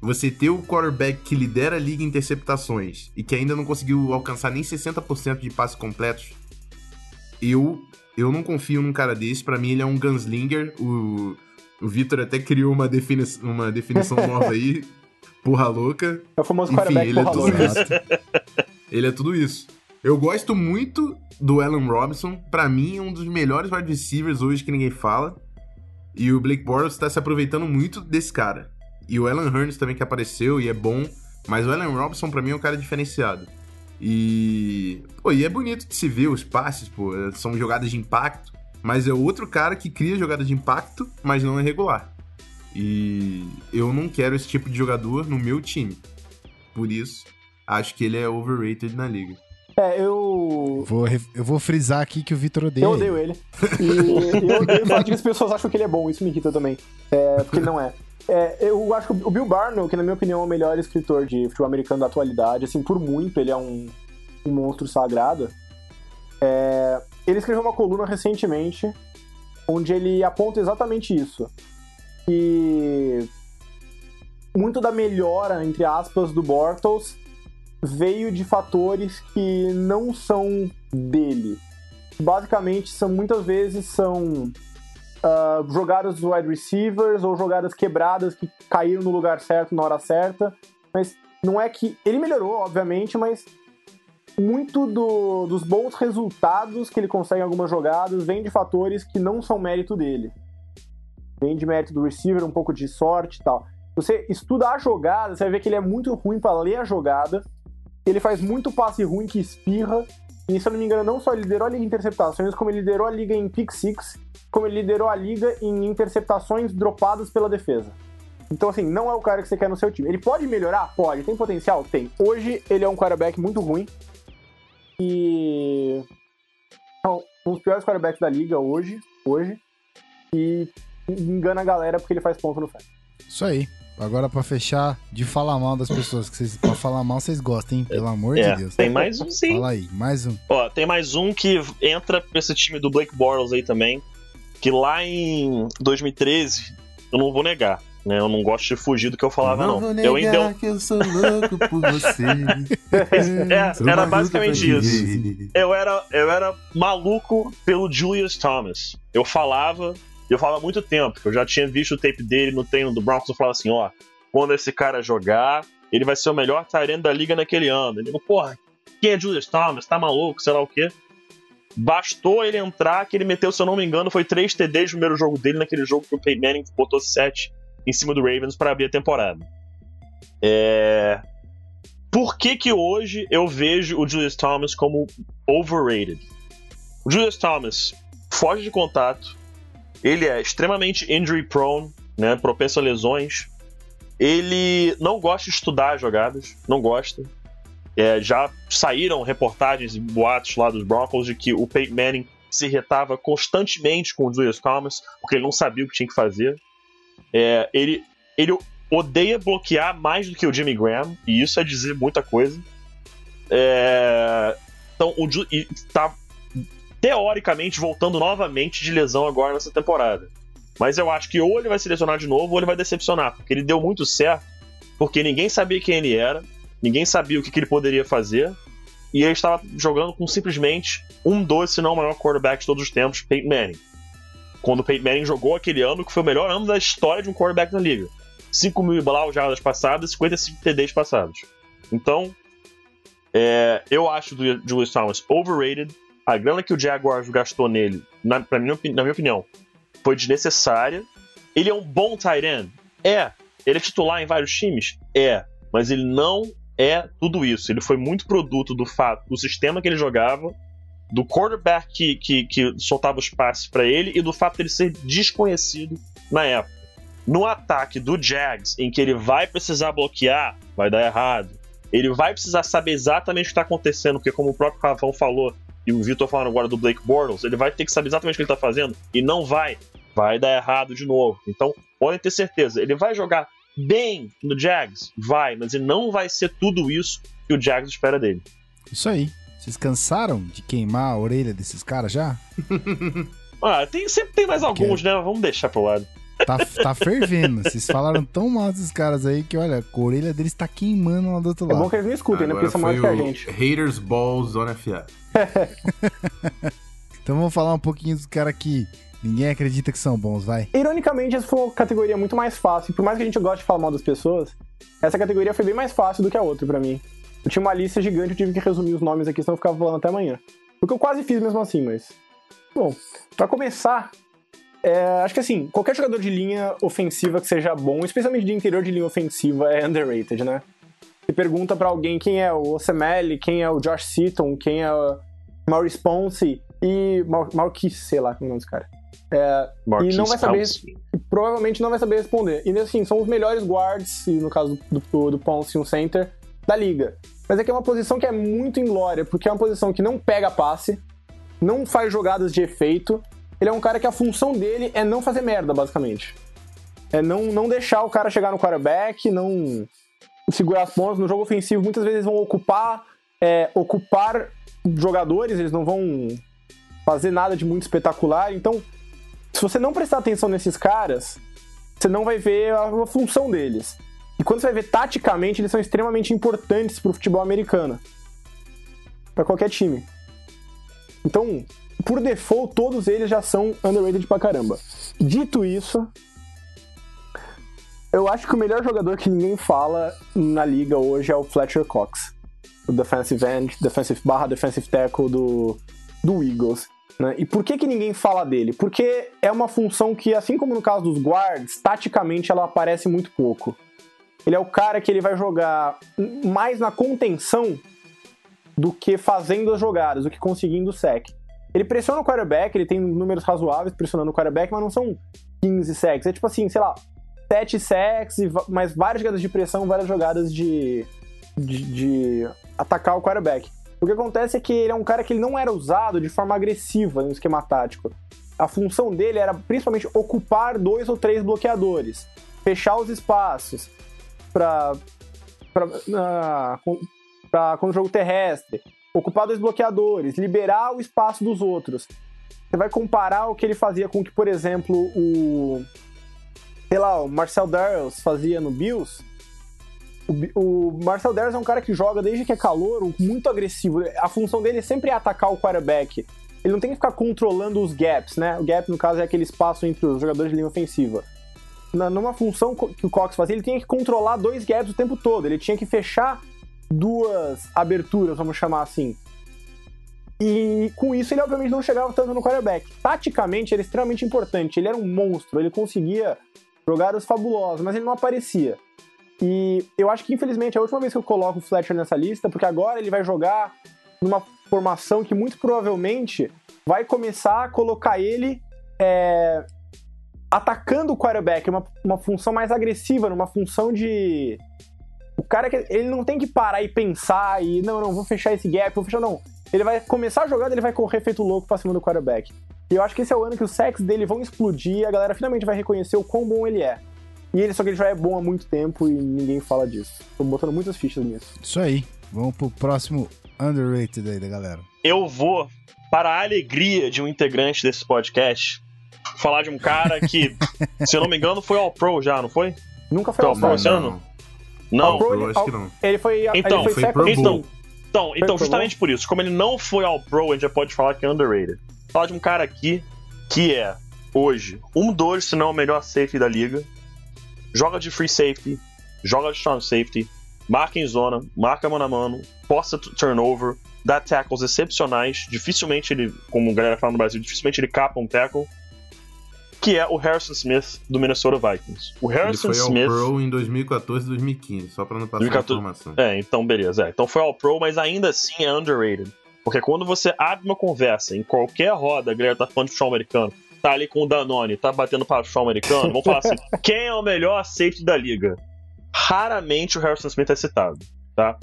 Você ter o quarterback que lidera a liga em interceptações e que ainda não conseguiu alcançar nem 60% de passes completos, eu eu não confio num cara desse. Pra mim, ele é um gunslinger. O, o Vitor até criou uma, defini uma definição nova aí, porra louca. É o famoso Enfim, ele é tudo louca. isso. Ele é tudo isso. Eu gosto muito do Allen Robinson. Pra mim, é um dos melhores wide receivers hoje que ninguém fala. E o Blake Bortles tá se aproveitando muito desse cara. E o Alan Hearns também que apareceu e é bom. Mas o Allen Robinson, pra mim, é um cara diferenciado. E. Pô, e é bonito de se ver os passes, pô. São jogadas de impacto. Mas é outro cara que cria jogadas de impacto, mas não é regular. E eu não quero esse tipo de jogador no meu time. Por isso, acho que ele é overrated na liga. É, eu. Vou, eu vou frisar aqui que o Vitor odeia. Eu ele. odeio ele. E eu odeio o fato de que as pessoas acham que ele é bom, isso me irrita também. É, porque ele não é. É, eu acho que o Bill Barnum, que na minha opinião é o melhor escritor de futebol americano da atualidade, assim, por muito, ele é um, um monstro sagrado. É, ele escreveu uma coluna recentemente onde ele aponta exatamente isso. Que muito da melhora, entre aspas, do Bortles veio de fatores que não são dele. Basicamente, são muitas vezes são ah, jogadas dos wide receivers ou jogadas quebradas que caíram no lugar certo na hora certa. Mas não é que. Ele melhorou, obviamente, mas muito do- dos bons resultados que ele consegue em algumas jogadas vem de fatores que não são mérito dele. Vem de mérito do receiver, um pouco de sorte e tal. Você estuda a jogada, você vai ver que ele é muito ruim para ler a jogada. Ele faz muito passe ruim que espirra. E se eu não me engano, não só liderou a liga em interceptações, como ele liderou a liga em pick six, como ele liderou a liga em interceptações dropadas pela defesa. Então, assim, não é o cara que você quer no seu time. Ele pode melhorar? Pode. Tem potencial? Tem. Hoje, ele é um quarterback muito ruim. E. Então, um dos piores quarterbacks da liga hoje. Hoje. E engana a galera porque ele faz ponto no fé. Isso aí. Agora pra fechar de falar mal das pessoas que vocês pra falar mal vocês gostam, hein? Pelo amor É, de Deus. tem mais um sim. Fala aí, mais um. Ó, tem mais um que entra pra esse time do Blake Bortles aí também. Que lá em 2013, eu não vou negar, né? Eu não gosto de fugir do que eu falava, não. vou eu ainda. que eu sou louco por você. É, era basicamente isso. Eu era, eu era maluco pelo Julius Thomas. Eu falava, eu falava há muito tempo, que eu já tinha visto o tape dele no treino do Broncos, eu falava assim, ó, quando esse cara jogar, ele vai ser o melhor end da liga naquele ano. Ele, porra, quem é Julius Thomas? Tá maluco, sei lá o quê. Bastou ele entrar, que ele meteu, se eu não me engano, foi 3 TDs no primeiro jogo dele, naquele jogo que o Peyton Manning botou 7 em cima do Ravens para abrir a temporada. É... Por que que hoje eu vejo o Julius Thomas como overrated? O Julius Thomas foge de contato, ele é extremamente injury prone, né, propenso a lesões. Ele não gosta de estudar as jogadas, não gosta. É, já saíram reportagens e boatos lá dos Broncos de que o Peyton Manning se irritava constantemente com o Julius Thomas, porque ele não sabia o que tinha que fazer. É, ele, ele odeia bloquear mais do que o Jimmy Graham, e isso é dizer muita coisa. É, então, o e tá teoricamente voltando novamente de lesão agora nessa temporada. Mas eu acho que ou ele vai se lesionar de novo ou ele vai decepcionar, porque ele deu muito certo, porque ninguém sabia quem ele era, ninguém sabia o que, que ele poderia fazer, e ele estava jogando com simplesmente um dos, se não o maior quarterback de todos os tempos, Peyton Manning. Quando o Peyton Manning jogou aquele ano, que foi o melhor ano da história de um quarterback na liga. 5 mil e blau jardas passadas, 55 TDs passados. Então, é, eu acho do Julius Thomas overrated. A grana que o Jaguars gastou nele, na, pra na minha opinião, foi desnecessária. Ele é um bom tight end? É. Ele é titular em vários times? É. Mas ele não é tudo isso. Ele foi muito produto do fato do sistema que ele jogava, do quarterback que, que, que soltava os passes para ele e do fato dele ser desconhecido na época. No ataque do Jags, em que ele vai precisar bloquear, vai dar errado. Ele vai precisar saber exatamente o que está acontecendo, porque como o próprio Rafão falou, e o Vitor falando agora do Blake Bortles, ele vai ter que saber exatamente o que ele está fazendo, e não vai. Vai dar errado de novo. Então, podem ter certeza, ele vai jogar bem no Jags? Vai, mas ele não vai ser tudo isso que o Jags espera dele. Isso aí. Vocês cansaram de queimar a orelha desses caras já? Ah, tem, sempre tem mais alguns, né? Vamos deixar pro lado. Tá, tá fervendo. Vocês falaram tão mal desses caras aí que, olha, a orelha deles tá queimando lá do outro É bom lado. que eles não escutem, né? Porque são mais que a gente. Haters Balls Zona FA. Então vamos falar um pouquinho dos caras que ninguém acredita que são bons, vai. Ironicamente, essa foi uma categoria muito mais fácil. Por mais que a gente goste de falar mal das pessoas, essa categoria foi bem mais fácil do que a outra pra mim. Eu tinha uma lista gigante, eu tive que resumir os nomes aqui, senão eu ficava falando até amanhã. O que eu quase fiz mesmo assim, mas. Bom, pra começar, é, acho que assim, qualquer jogador de linha ofensiva que seja bom, especialmente de interior de linha ofensiva, é underrated, né? Você pergunta pra alguém quem é o Osemele, quem é o Josh Seaton, quem é o Maurice Ponce e Mar Marquis, sei lá como é o nome desse cara. É, Marquise não vai saber- e provavelmente não vai saber responder. E assim, são os melhores guards, e no caso do, do, do Ponce, um center, da liga. Mas é que é uma posição que é muito inglória, porque é uma posição que não pega passe, não faz jogadas de efeito. Ele é um cara que a função dele é não fazer merda, basicamente. É não, não deixar o cara chegar no quarterback, não segurar as pontas. No jogo ofensivo, muitas vezes vão ocupar, é, ocupar jogadores, eles não vão fazer nada de muito espetacular. Então, se você não prestar atenção nesses caras, você não vai ver a, a função deles. E quando você vai ver taticamente, eles são extremamente importantes pro futebol americano. para qualquer time. Então, por default, todos eles já são underrated pra caramba. Dito isso, eu acho que o melhor jogador que ninguém fala na liga hoje é o Fletcher Cox. O defensive end, defensive barra defensive tackle do, do Eagles. Né? E por que, que ninguém fala dele? Porque é uma função que, assim como no caso dos guards, taticamente ela aparece muito pouco. Ele é o cara que ele vai jogar mais na contenção do que fazendo as jogadas, do que conseguindo o sec. Ele pressiona o quarterback, ele tem números razoáveis pressionando o quarterback, mas não são 15 sacks. É tipo assim, sei lá, 7 sacks, mas várias jogadas de pressão, várias jogadas de, de, de atacar o quarterback. O que acontece é que ele é um cara que ele não era usado de forma agressiva no esquema tático. A função dele era principalmente ocupar dois ou três bloqueadores, fechar os espaços para para quando o jogo terrestre, ocupar dois bloqueadores, liberar o espaço dos outros. Você vai comparar o que ele fazia com o que, por exemplo, o sei lá, o Marcel Darrells fazia no Bills o, o Marcel Darius é um cara que joga desde que é calor, muito agressivo. A função dele é sempre atacar o quarterback. Ele não tem que ficar controlando os gaps, né? O gap, no caso, é aquele espaço entre os jogadores de linha ofensiva. Na, numa função que o Cox fazia, ele tinha que controlar dois gaps o tempo todo. Ele tinha que fechar duas aberturas, vamos chamar assim. E com isso, ele obviamente não chegava tanto no quarterback. Taticamente, ele é extremamente importante. Ele era um monstro, ele conseguia jogar os fabulosos, mas ele não aparecia. E eu acho que, infelizmente, é a última vez que eu coloco o Fletcher nessa lista, porque agora ele vai jogar numa formação que muito provavelmente vai começar a colocar ele é, atacando o quarterback, uma, uma função mais agressiva, numa função de. O cara que ele não tem que parar e pensar e não, não, vou fechar esse gap, vou fechar, não. Ele vai começar a jogada, ele vai correr feito louco pra cima do quarterback. E eu acho que esse é o ano que os sacks dele vão explodir e a galera finalmente vai reconhecer o quão bom ele é. E ele só que ele já é bom há muito tempo e ninguém fala disso. Tô botando muitas fichas nisso. Isso aí. Vamos pro próximo underrated aí da galera. Eu vou, para a alegria de um integrante desse podcast, falar de um cara que, se eu não me engano, foi All Pro já, não foi? Nunca foi All Pro esse ano? Não. Pro, ele, não. ele foi. Então, ele foi, foi então, então, então justamente por isso, como ele não foi All Pro, a gente já pode falar que é underrated. Falar de um cara aqui que é, hoje, um dos, se não o melhor safety da liga joga de free safety, joga de strong safety, marca em zona, marca mano a mano, posta turnover, dá tackles excepcionais. Dificilmente ele, como a galera fala no Brasil, dificilmente ele capa um tackle. Que é o Harrison Smith do Minnesota Vikings. O Harrison ele foi Smith. All Pro em 2014 e 2015, só pra não passar 2014... informação. É, então beleza. É. Então foi All Pro, mas ainda assim é underrated. Porque quando você abre uma conversa em qualquer roda, a galera tá falando de futebol americano, tá ali com o Danone, tá batendo para o americano, vamos falar assim: quem é o melhor safety da liga? Raramente o Harrison Smith é citado, tá?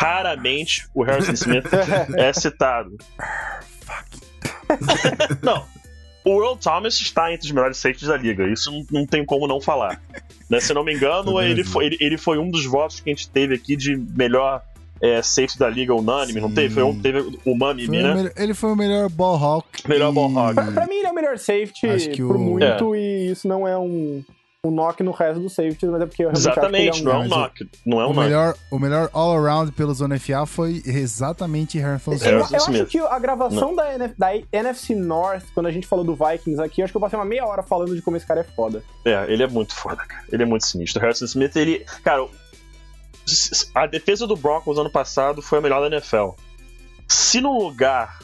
Raramente o Harrison Smith é citado. não. O Earl Thomas está entre os melhores safeties da liga, isso não, não tem como não falar. Né? Se não me engano, ele foi, ele, ele foi um dos votos que a gente teve aqui de melhor é, safety da liga unânime, não teve? Foi um, teve o Mami, né? ele foi o melhor ball hawk. Melhor e... ball hawk. Pra, pra, mim, ele é o melhor safety por o... muito, é. e isso não é um, um knock no resto do safety, mas é porque eu Exatamente, é um... não é um knock. Não é um o knock. Melhor, o melhor all-around pelo Zona FA foi exatamente Harrison Smith. Eu, eu acho que a gravação da, NF, da, NFC North, quando a gente falou do Vikings aqui, eu acho que eu passei uma meia hora falando de como esse cara é foda. É, ele é muito foda, cara. Ele é muito sinistro. O Harrison Smith, ele. Cara, a defesa do Broncos ano passado foi a melhor da NFL. Se no lugar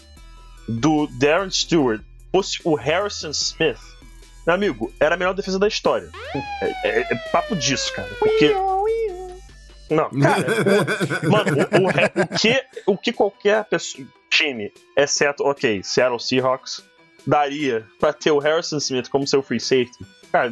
do Darren Stewart fosse o Harrison Smith, meu amigo, era a melhor defesa da história. É, é, é papo disso, cara. Porque. Não, cara. o, mano, o, o, o, que, o que qualquer pessoa, time, exceto, ok, Seattle Seahawks, daria pra ter o Harrison Smith como seu free safety Cara,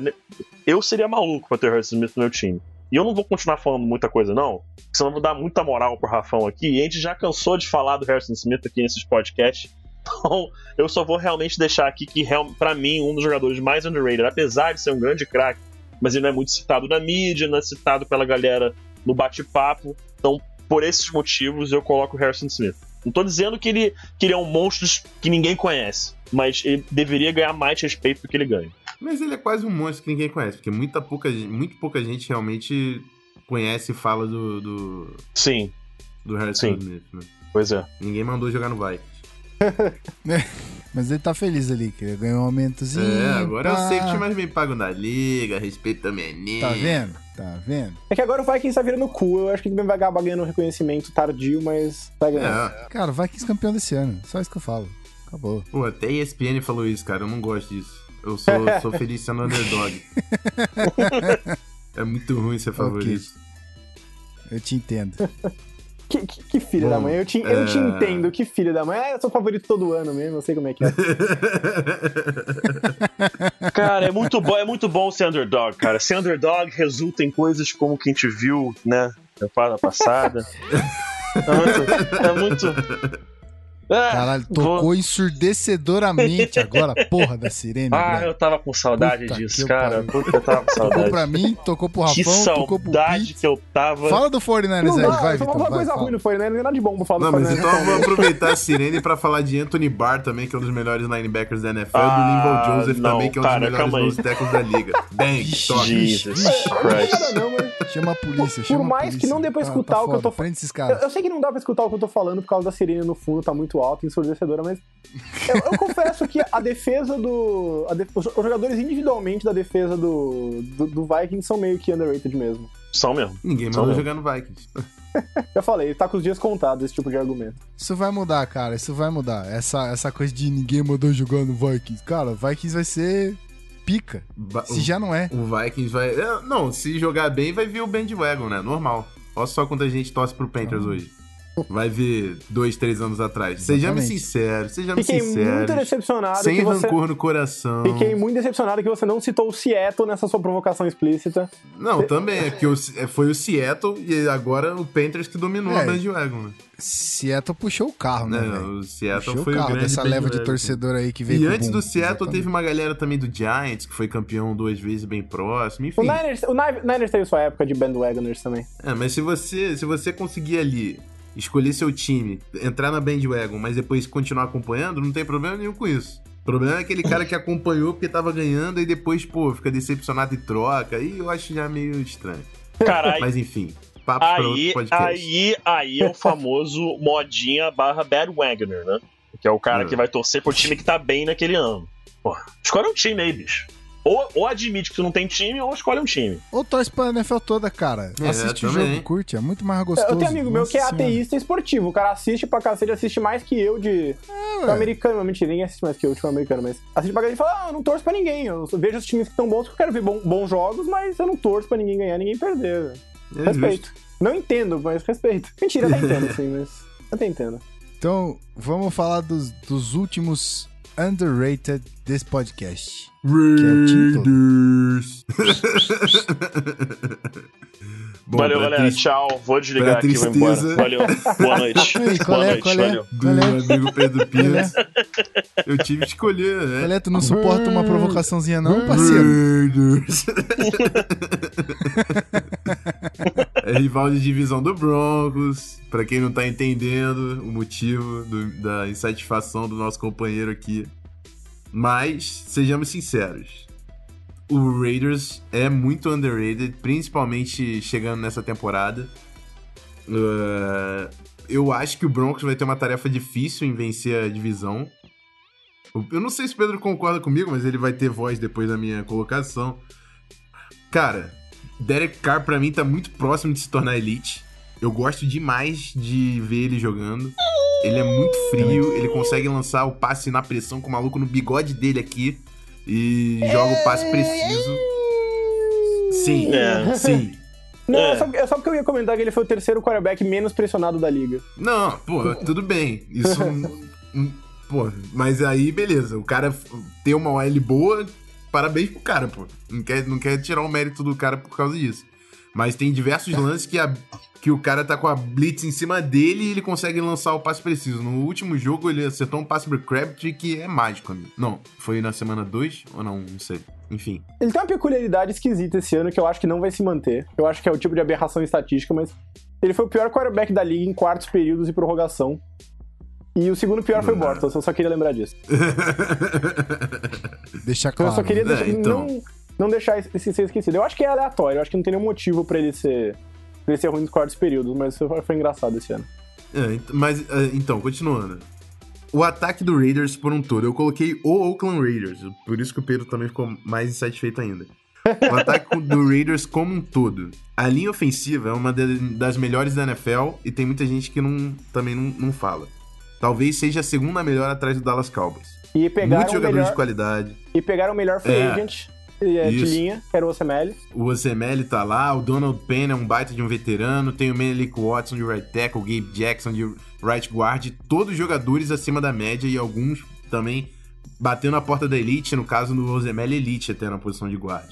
eu seria maluco pra ter Harrison Smith no meu time. E eu não vou continuar falando muita coisa, não, senão eu vou dar muita moral pro Rafão aqui. E a gente já cansou de falar do Harrison Smith aqui nesses podcasts. Então, eu só vou realmente deixar aqui que, pra mim, um dos jogadores mais underrated, apesar de ser um grande craque, mas ele não é muito citado na mídia, não é citado pela galera no bate-papo. Então, por esses motivos, eu coloco o Harrison Smith. Não tô dizendo que ele, que ele é um monstro que ninguém conhece, mas ele deveria ganhar mais respeito do que ele ganha. Mas ele é quase um monstro que ninguém conhece, porque muita pouca, muito pouca gente realmente conhece e fala do, do, Sim, do Harrison Sim. Smith, né? pois é. Ninguém mandou jogar no Vikings. Mas ele tá feliz ali, que ele ganhou um aumentozinho. É, agora é o pá. safety mais bem pago da liga, respeito ao menino. Tá vendo? Tá vendo? É que agora o Vikings tá virando cu. Eu acho que ele vai acabar ganhando um reconhecimento tardio, mas vai ganhar. É, Cara, vai Vikings campeão desse ano. Só isso que eu falo. Acabou. pô, até a ESPN falou isso, cara, eu não gosto disso. Eu sou, sou feliz sendo underdog. é muito ruim ser favorito. Eu te entendo. Que, que, que filho Bom, da mãe. Eu te, eu te é. entendo, que filho da mãe. Ah, eu sou favorito todo ano mesmo, eu sei como é que é. Cara, é muito bom, é muito bom ser underdog, cara. Ser underdog resulta em coisas como que a gente viu, né, na temporada passada. É muito. É muito... Ah, Caralho, vou- tocou ensurdecedoramente agora, porra da sirene. Ah, Breno. eu tava com saudade Puta disso, que cara. eu tava com Tocou saudade. pra mim, tocou pro que Rafão, tocou pro saudade que eu tava. Fala do 49ers Não aí, vai, Vitor. falar Vai, coisa fala. ruim no 49ers, não é nada de bom pra falar Não, do mas 49ers. então eu vou aproveitar a sirene pra falar de Anthony Barr também, que é um dos melhores linebackers da NFL, Ah, e do Linval Joseph não, também, que é um cara, dos melhores aí. nose tackles da liga. Bem, Vixe, toque. Jesus Não Christ. não, mas... Chama a polícia, Por chama mais polícia. que não dê pra Tá- escutar tá o que eu tô esses Eu, eu sei que não dá pra escutar o que eu tô falando por causa da sirene no fundo, tá muito alta, ensurdecedora, mas. Eu, eu confesso que a defesa do. a def- os os jogadores individualmente da defesa do, do, do Vikings são meio que underrated mesmo. São mesmo. Ninguém mandou não. jogar no Vikings. Já falei, tá com os dias contados esse tipo de argumento. Isso vai mudar, cara. Isso vai mudar. Essa, essa coisa de ninguém mandou jogar no Vikings. Cara, Vikings vai ser pica. Ba- Se já não é. O Vikings vai. é, não, se jogar bem, vai vir o bandwagon, né? Normal. Olha só quanta gente torce pro Panthers hoje. Vai ver dois, três anos atrás. Sejamos Exatamente. sinceros, sejamos Fiquei muito decepcionado Sem que você. rancor no coração. Fiquei muito decepcionado que você não citou o Seattle nessa sua provocação explícita. Não, também, é porque o- é, foi o Seattle e agora o Panthers que dominou É. a bandwagon, né? Seattle puxou o carro, né, velho? o Seattle Puxou foi o o carro grande dessa leva de torcedor aí que veio E antes boom. do Seattle Exatamente. teve uma galera também do Giants, que foi campeão duas vezes bem próximo, O enfim. Niners, o Ni- Niners teve sua época de bandwagoners também. É, mas se você, se você conseguir ali escolher seu time, entrar na bandwagon, mas depois continuar acompanhando, não tem problema nenhum com isso. O problema é aquele cara que acompanhou porque tava ganhando e depois, pô, fica decepcionado e troca. Aí eu acho já meio estranho. Caralho. Mas enfim, papo pra outro Aí, podcast. aí, aí é o famoso modinha barra bandwagoner, né? Que é o cara É. que vai torcer pro time que tá bem naquele ano. Porra, escolhe um time aí, bicho. Ou, ou admite que tu não tem time, ou escolhe um time. Ou torce pra NFL toda, cara. É, Assiste o jogo, curte. É muito mais gostoso. Eu tenho amigo meu que é Senhora. ateísta esportivo. O cara assiste pra cacete, assiste mais que eu de. É, Time ué. americano, mentira, ninguém assiste mais que eu, time americano, mas assiste pra cacete e fala: Ah, eu não torço pra ninguém. Eu vejo os times que estão bons porque eu quero ver bom- bons jogos, mas eu não torço pra ninguém ganhar, ninguém perder. É Respeito. justo. Não entendo, mas respeito. Mentira, até entendo, sim, mas. Até entendo. Então, vamos falar dos, dos últimos underrated desse podcast. é. Raiders. Bom, Valeu, galera. triste- Tchau. Vou desligar pra aqui e vou embora. Valeu. Boa noite. Ei, Boa é, noite. qual é? Valeu. do Qual é? amigo Pedro Qual é? Pires. Eu tive que escolher, né? Olha, tu não suporta uma provocaçãozinha não, parceiro? É rival de divisão do Broncos. Pra quem não tá entendendo o motivo do- da insatisfação do nosso companheiro aqui. Mas, sejamos sinceros. O Raiders é muito underrated, principalmente chegando nessa temporada. Uh, eu acho que o Broncos vai ter uma tarefa difícil em vencer a divisão. Eu não sei se o Pedro concorda comigo, mas ele vai ter voz depois da minha colocação. Cara, Derek Carr pra mim tá muito próximo de se tornar elite. Eu gosto demais de ver ele jogando. Ele é muito frio, ele consegue lançar o passe na pressão com o maluco no bigode dele aqui e joga o passe preciso. Sim, É. sim. Não, É. é. só, é só porque eu ia comentar que ele foi o terceiro quarterback menos pressionado da liga. Não, pô, tudo bem. Isso. pô, mas aí, beleza. O cara tem uma OL boa, parabéns pro cara, pô. Não quer, não quer tirar o mérito do cara por causa disso. Mas tem diversos lances que, a, que o cara tá com a blitz em cima dele e ele consegue lançar o passe preciso. No último jogo ele acertou um passe pro Crabtree que é mágico. Amigo. Não, foi na semana 2 ou não? Não sei. Enfim. Ele tem uma peculiaridade esquisita esse ano que eu acho que não vai se manter. Eu acho que é o tipo de aberração estatística, mas ele foi o pior quarterback da liga em quartos períodos e prorrogação. E o segundo pior foi o Bortles, eu só queria lembrar disso. Deixa claro. Eu só queria É, deixar- então. não, não deixar esse ser esquecido. Eu acho que é aleatório, eu acho que não tem nenhum motivo pra ele ser, pra ele ser ruim nos quartos períodos, mas foi, foi engraçado esse ano. É, mas, é, então, continuando. O ataque do Raiders por um todo. Eu coloquei o Oakland Raiders, por isso que o Pedro também ficou mais insatisfeito ainda. O ataque do Raiders como um todo. A linha ofensiva é uma das melhores da NFL e tem muita gente que não, também não, não fala. Talvez seja a segunda melhor atrás do Dallas Cowboys. E pegaram, Muitos o jogadores melhor, de qualidade. e pegaram o melhor free É, agent eh, de linha, que era o OCML. O Osemele tá lá, o Donald Penn é um baita de um veterano, tem o Menelik Watson de right tackle, o Gabe Jackson de right guard, todos jogadores acima da média e alguns também batendo na porta da elite, no caso do Osemele elite até na posição de guard.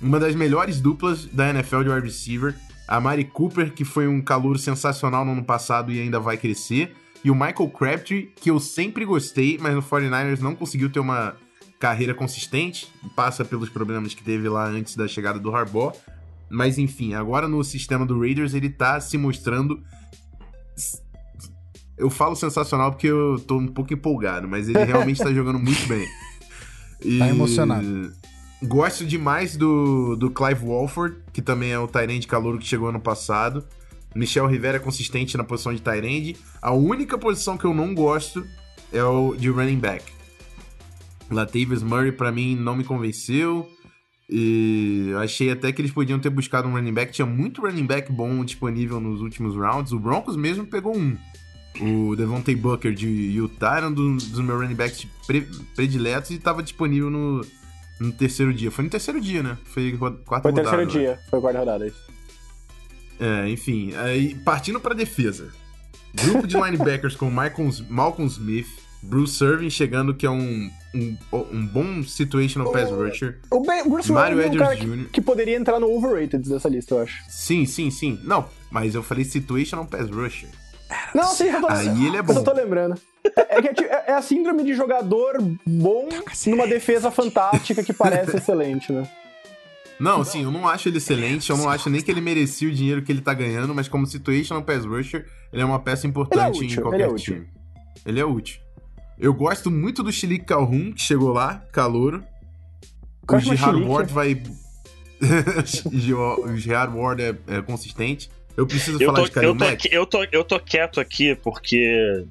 Uma das melhores duplas da NFL de wide receiver, a Mari Cooper, que foi um calouro sensacional no ano passado e ainda vai crescer, e o Michael Crabtree, que eu sempre gostei, mas no 49ers não conseguiu ter uma carreira consistente, passa pelos problemas que teve lá antes da chegada do Harbaugh. Mas enfim, agora no sistema do Raiders ele tá se mostrando. Eu falo sensacional porque eu tô um pouco empolgado, mas ele realmente tá jogando muito bem. E... Tá emocionado. Gosto demais do, do Clive Walford, que também é o Tyrande calouro que chegou ano passado. Michel Rivera é consistente na posição de Tyrande. A única posição que eu não gosto é o de running back. Latavius Murray, pra mim, não me convenceu. E achei até que eles podiam ter buscado um running back. Tinha muito running back bom disponível nos últimos rounds. O Broncos mesmo pegou um. O Devontae Booker de Utah era um dos, dos meus running backs pre- prediletos e tava disponível no, no terceiro dia. Foi no terceiro dia, né? Foi quarta Foi rodada. terceiro né? dia, foi quarta rodada. Isso. É, enfim. Aí, partindo pra defesa. Grupo de linebackers com Michael, Malcolm Smith, Bruce Irvin chegando, que é um, um, um bom situational pass rusher. O ben, Bruce Mario Irvin é um cara Edwards que, Jr. que poderia entrar no overrated dessa lista, eu acho. Sim, sim, sim. Não, mas eu falei situational pass rusher. Não, sim, eu tô, Aí ele é eu só bom. tô lembrando. É, é que é, ti- é a síndrome de jogador bom numa defesa fantástica que parece excelente, né? Não, assim, eu não acho ele excelente, eu não acho nem que ele merecia o dinheiro que ele tá ganhando, mas como situational pass rusher, ele é uma peça importante Ele é útil, em qualquer ele é time. Ele é útil. Eu gosto muito do Chilique Calhoun, que chegou lá, calouro. O Gerard? Ward vai... o Gerard Ward é, é consistente. Eu preciso Eu falar tô, de Kalil eu, tô, Mack? eu, tô, eu tô quieto aqui porque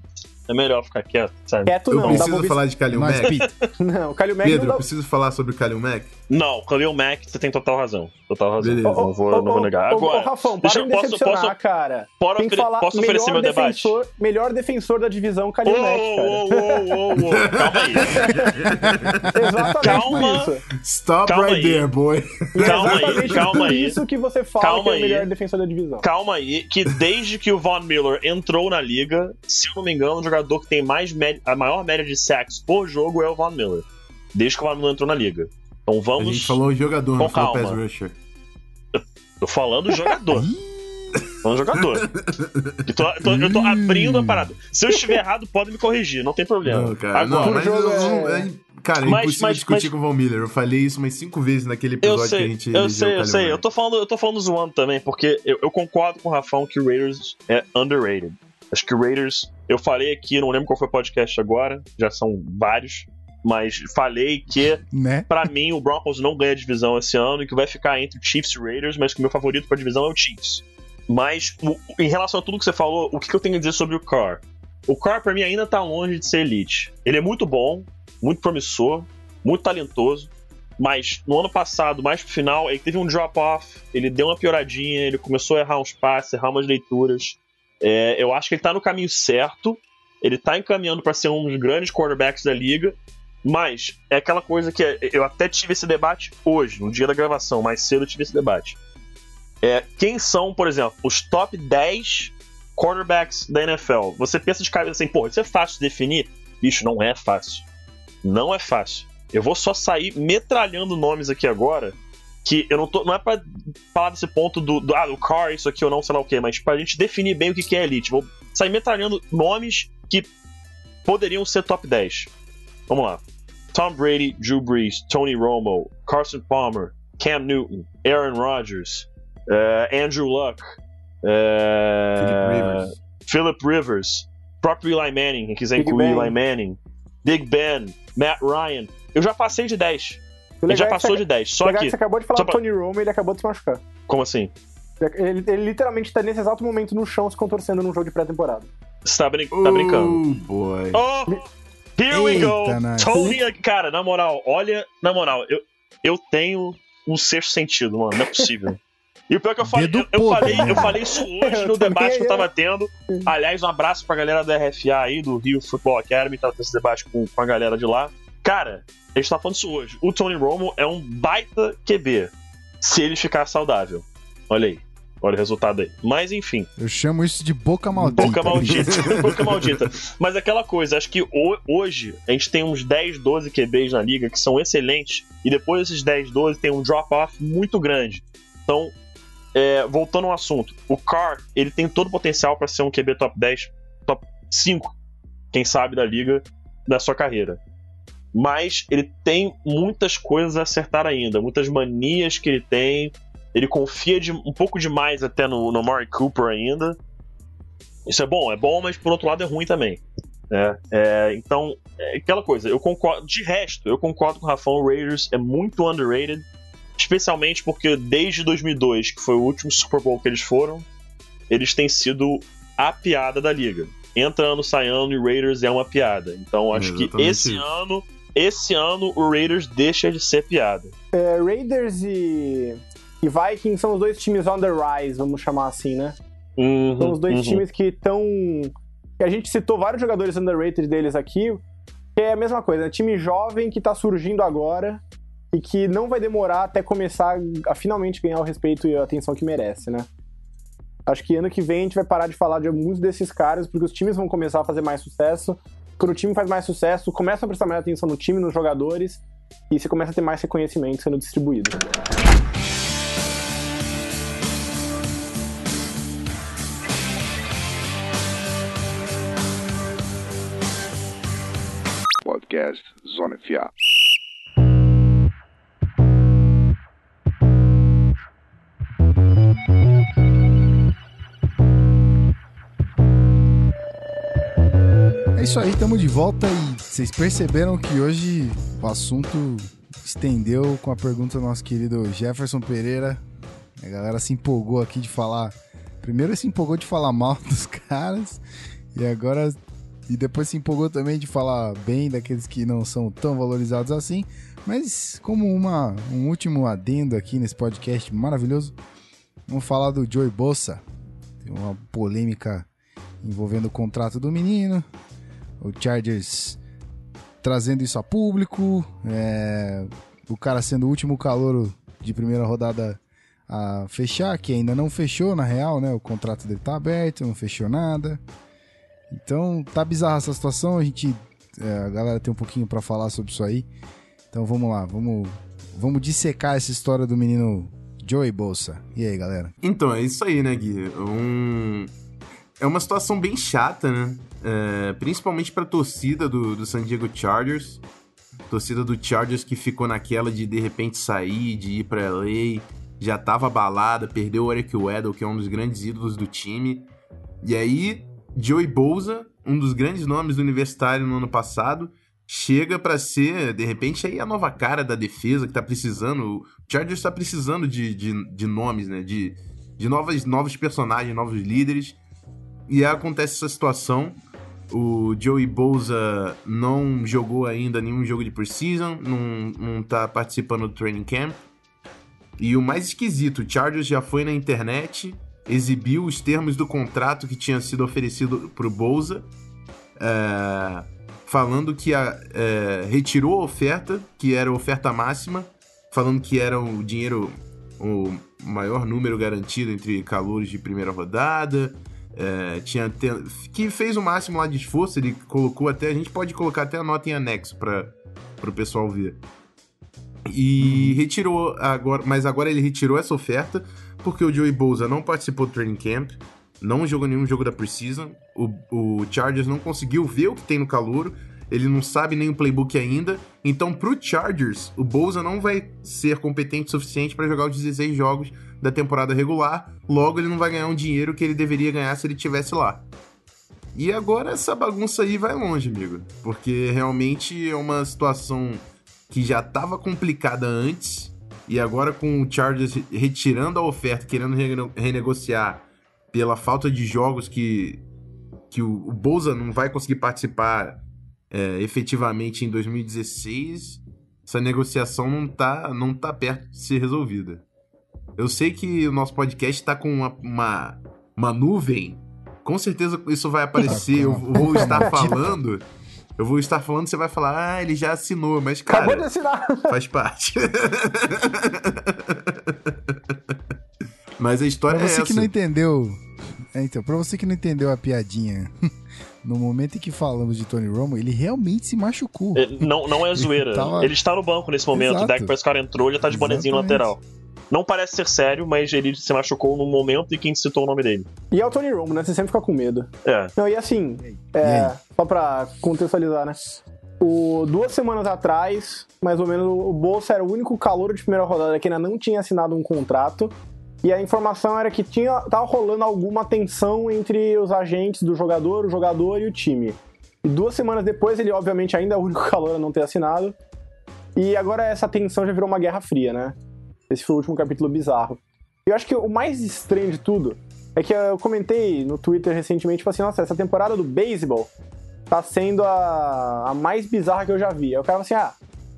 é melhor ficar quieto, sabe? Quieto Eu não, pra preciso falar de Kalil Mas, Mack? Não, o Kalil Mack Pedro, não eu dá... preciso falar sobre o Kalil Mack? Não, Khalil Mack, você tem total razão. Total razão. Beleza. Não vou, não vou negar. Ô, ô, Agora, Rafão, deixa para eu- de me posso- decepcionar, posso- cara. Posso, Tem que falar posso oferecer meu debate? defensor, melhor defensor da divisão, Kalil Mack, cara. ô, ô, ô, ô, calma aí. Exatamente Calma. Stop Calma right aí. there, boy. Calma aí, calma aí. isso que você fala Calma que é o aí. melhor defensor da divisão. Calma aí, que desde que o Von Miller entrou na liga, se eu não me engano, o jogador que tem mais média- a maior média de sacks por jogo é o Von Miller. Desde que o Von Miller entrou na liga. Então A vamos. gente falou jogador, não Com calma. pass rusher. Tô falando jogador. falando jogador. Eu tô, tô- eu tô abrindo a parada. Se eu estiver errado, pode me corrigir, não tem problema. Não, cara, Agora, não, mas jogo é- é- Cara, é Mas- impossível mas- discutir mas- com o Von Miller. Eu falei isso umas cinco vezes naquele episódio que a sei, gente eu sei, eu sei. Eu tô falando, eu tô falando zoando também, porque eu, eu concordo com o Rafão que o Raiders é underrated. Acho que o Raiders, eu falei aqui, não lembro qual foi o podcast agora, já são vários, mas falei que, né? pra mim, o Broncos não ganha divisão esse ano e que vai ficar entre Chiefs e Raiders, mas que o meu favorito pra divisão é o Chiefs. Mas, em relação a tudo que você falou, o que, que eu tenho a dizer sobre o Carr? O Carr, pra mim, ainda tá longe de ser elite. Ele é muito bom, muito promissor, muito talentoso, mas no ano passado, mais pro final, ele teve um drop-off, ele deu uma pioradinha, ele começou a errar uns passes, errar umas leituras. É, eu acho que ele tá no caminho certo, ele tá encaminhando para ser um dos grandes quarterbacks da liga, mas é aquela coisa que eu até tive esse debate hoje, no dia da gravação, mais cedo eu tive esse debate. É, quem são, por exemplo, os top 10 quarterbacks da NFL? Você pensa de cabeça assim, pô, isso é fácil de definir? Bicho, não é fácil. Não é fácil. Eu vou só sair metralhando nomes aqui agora. Que eu não tô. Não é pra falar desse ponto do, do ah, do car, isso aqui ou não, sei lá o que, mas pra gente definir bem o que, que é elite. Vou sair metralhando nomes que poderiam ser top 10. Vamos lá. Tom Brady, Drew Brees, Tony Romo, Carson Palmer, Cam Newton, Aaron Rodgers, uh, Andrew Luck, uh, Philip Rivers. Philip Rivers, próprio Eli Manning, quem quiser Big incluir Ben. Eli Manning, Big Ben, Matt Ryan. Eu já passei de 10. Ele já é passou você- de 10. o Só legal é que. que você acabou de falar só do pra- Tony Romo e ele acabou de se machucar. Como assim? Ele, ele literalmente tá nesse exato momento no chão se contorcendo num jogo de pré-temporada. Você tá, brin- tá brincando? Oh, boy. Oh! Here we Eita, go! nós. Tony, cara, na moral, olha, na moral, eu, eu tenho um sexto sentido, mano, não é possível. E o pior é que eu falei, eu, eu falei, né? eu falei isso hoje Eu no debate que eu tava tendo. Aliás, um abraço pra galera da RFA aí, do Rio Football Academy, tava tendo esse debate com, com a galera de lá. Cara, a gente tá falando isso hoje. O Tony Romo é um baita QB, se ele ficar saudável. Olha aí. Olha o resultado aí. Mas enfim. Eu chamo isso de boca maldita. Boca maldita. Boca maldita. Mas aquela coisa, acho que ho- hoje a gente tem uns 10, 12 QBs na liga que são excelentes, e depois desses 10, 12 tem um drop-off muito grande. Então, é, voltando ao assunto, o Carr, ele tem todo o potencial para ser um QB top 10, top 5, quem sabe, da liga da sua carreira. Mas ele tem muitas coisas a acertar ainda, muitas manias que ele tem. Ele confia de- um pouco demais até no, no Murray Cooper ainda. Isso é bom, é bom, mas por outro lado é ruim também. né? É, então, é aquela coisa, eu concordo. De resto, eu concordo com o Rafão, o Raiders é muito underrated, especialmente porque desde 2002, que foi o último Super Bowl que eles foram, eles têm sido a piada da liga. Entra ano, sai ano e Raiders é uma piada. Então, acho que esse isso. ano, esse ano o Raiders deixa de ser piada. É, Raiders e, e Vikings são os dois times on the rise, vamos chamar assim, né? Uhum, São os dois uhum. times que estão. A gente citou vários jogadores underrated deles aqui, que é a mesma coisa, né? Time jovem que tá surgindo agora e que não vai demorar até começar a finalmente ganhar o respeito e a atenção que merece, né? Acho que ano que vem a gente vai parar de falar de muitos desses caras, porque os times vão começar a fazer mais sucesso. Quando o time faz mais sucesso, começa a prestar mais atenção no time, nos jogadores, e você começa a ter mais reconhecimento sendo distribuído. Podcast Zona FA. Isso aí, estamos de volta e vocês perceberam que hoje o assunto estendeu com a pergunta do nosso querido Jefferson Pereira. A galera se empolgou aqui de falar. Primeiro se empolgou de falar mal dos caras e agora e depois se empolgou também de falar bem daqueles que não são tão valorizados assim. Mas como uma, um último adendo aqui nesse podcast maravilhoso, vamos falar do Joey Bossa. Tem uma polêmica envolvendo o contrato do menino, o Chargers trazendo isso a público, é, o cara sendo o último calouro de primeira rodada a fechar, que ainda não fechou na real, né? O contrato dele tá aberto, não fechou nada. Então tá bizarra essa situação, a gente é, a galera tem um pouquinho pra falar sobre isso aí. Então vamos lá, vamos vamos dissecar essa história do menino Joey Bolsa. E aí, galera? Então, é isso aí, né, Gui? Um... É uma situação bem chata, né? É, principalmente pra torcida do, do San Diego Chargers. Torcida do Chargers que ficou naquela de de repente sair, de ir pra LA. Já tava abalada, perdeu o Eric Weddle, que é um dos grandes ídolos do time. E aí, Joey Bosa, um dos grandes nomes do universitário no ano passado, chega pra ser, de repente, aí a nova cara da defesa que tá precisando. O Chargers tá precisando de, de, de nomes, né? De, de novas, novos personagens, novos líderes. E aí acontece essa situação. O Joey Bosa não jogou ainda nenhum jogo de preseason, não, não tá participando do training camp. E o mais esquisito, o Chargers já foi na internet, exibiu os termos do contrato que tinha sido oferecido pro Bosa, é, falando que a, é, retirou a oferta, que era a oferta máxima, falando que era o dinheiro, o maior número garantido entre calouros de primeira rodada, é, tinha que fez o máximo lá de esforço, ele colocou até, a gente pode colocar até a nota em anexo para pro pessoal ver. E retirou agora, mas agora ele retirou essa oferta porque o Joey Bosa não participou do training camp, não jogou nenhum jogo da preseason, o, o Chargers não conseguiu ver o que tem no calouro, ele não sabe nem o playbook ainda. Então, pro Chargers, o Bosa não vai ser competente o suficiente para jogar os 16 jogos da temporada regular, logo ele não vai ganhar um dinheiro que ele deveria ganhar se ele tivesse lá. E agora essa bagunça aí vai longe, amigo, porque realmente é uma situação que já estava complicada antes e agora com o Chargers retirando a oferta, querendo renegociar pela falta de jogos que que o, o Bolsa não vai conseguir participar é, efetivamente em 2016, essa negociação não tá, não tá perto de ser resolvida. Eu sei que o nosso podcast está com uma, uma, uma, nuvem. Com certeza isso vai aparecer. Eu vou estar falando. Eu vou estar falando, você vai falar, ah, ele já assinou, mas cara. Acabou de assinar. Faz parte. mas a história pra é você essa. que não entendeu. É, então, pra você que não entendeu a piadinha no momento em que falamos de Tony Romo, ele realmente se machucou. Não, não é zoeira. Ele, tava... ele está no banco nesse momento. Exato. O Dak Prescott entrou, ele tá de bonezinho lateral. Não parece ser sério, mas ele se machucou no momento em que citou o nome dele. E é o Tony Romo, né? Você sempre fica com medo. É. Não, e assim, é, e só pra contextualizar, né? O, duas semanas atrás, mais ou menos, o Bolsa era o único calor de primeira rodada que ainda não tinha assinado um contrato. E a informação era que tinha, tava rolando alguma tensão entre os agentes do jogador, o jogador e o time. E duas semanas depois, ele obviamente ainda é o único calor a não ter assinado. E agora essa tensão já virou uma guerra fria, né? Esse foi o último capítulo bizarro. Eu acho que o mais estranho de tudo é que eu comentei no Twitter recentemente, tipo assim, nossa, essa temporada do beisebol tá sendo a, a mais bizarra que eu já vi. Aí o cara falou assim, ah,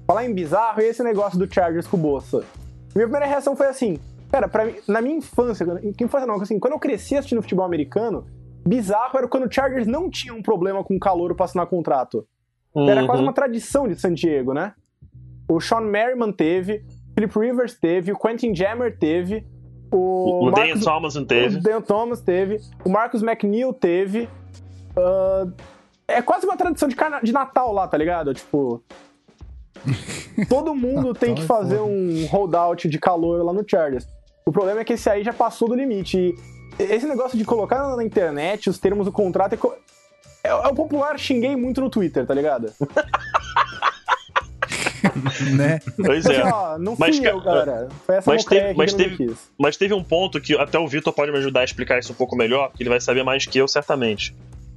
falar em bizarro, e esse negócio do Chargers com o Bolsa? Minha primeira reação foi assim, Cara, pra mim, na minha infância, que infância não, assim, quando eu cresci assistindo futebol americano, bizarro era quando o Chargers não tinha um problema com o calor pra assinar contrato. Uhum. Era quase uma tradição de San Diego, né? O Sean Merriman teve, Philip Rivers teve, o Quentin Jammer teve, o, o Marcus, Thomas teve. O Dan Thomas teve, o Marcus McNeil teve. Uh, é quase uma tradição de, de Natal lá, tá ligado? Tipo, todo mundo tem que fazer um holdout de calor lá no Chargers. O problema é que esse aí já passou do limite. E esse negócio de colocar na internet os termos do contrato é, é, é o popular xinguei muito no Twitter, tá ligado? né? Pois é. Assim, ó, não fui mas, eu, galera. Foi essa mas teve, mas, teve, mas teve um ponto que até o Vitor pode me ajudar a explicar isso um pouco melhor, que ele vai saber mais que eu, certamente.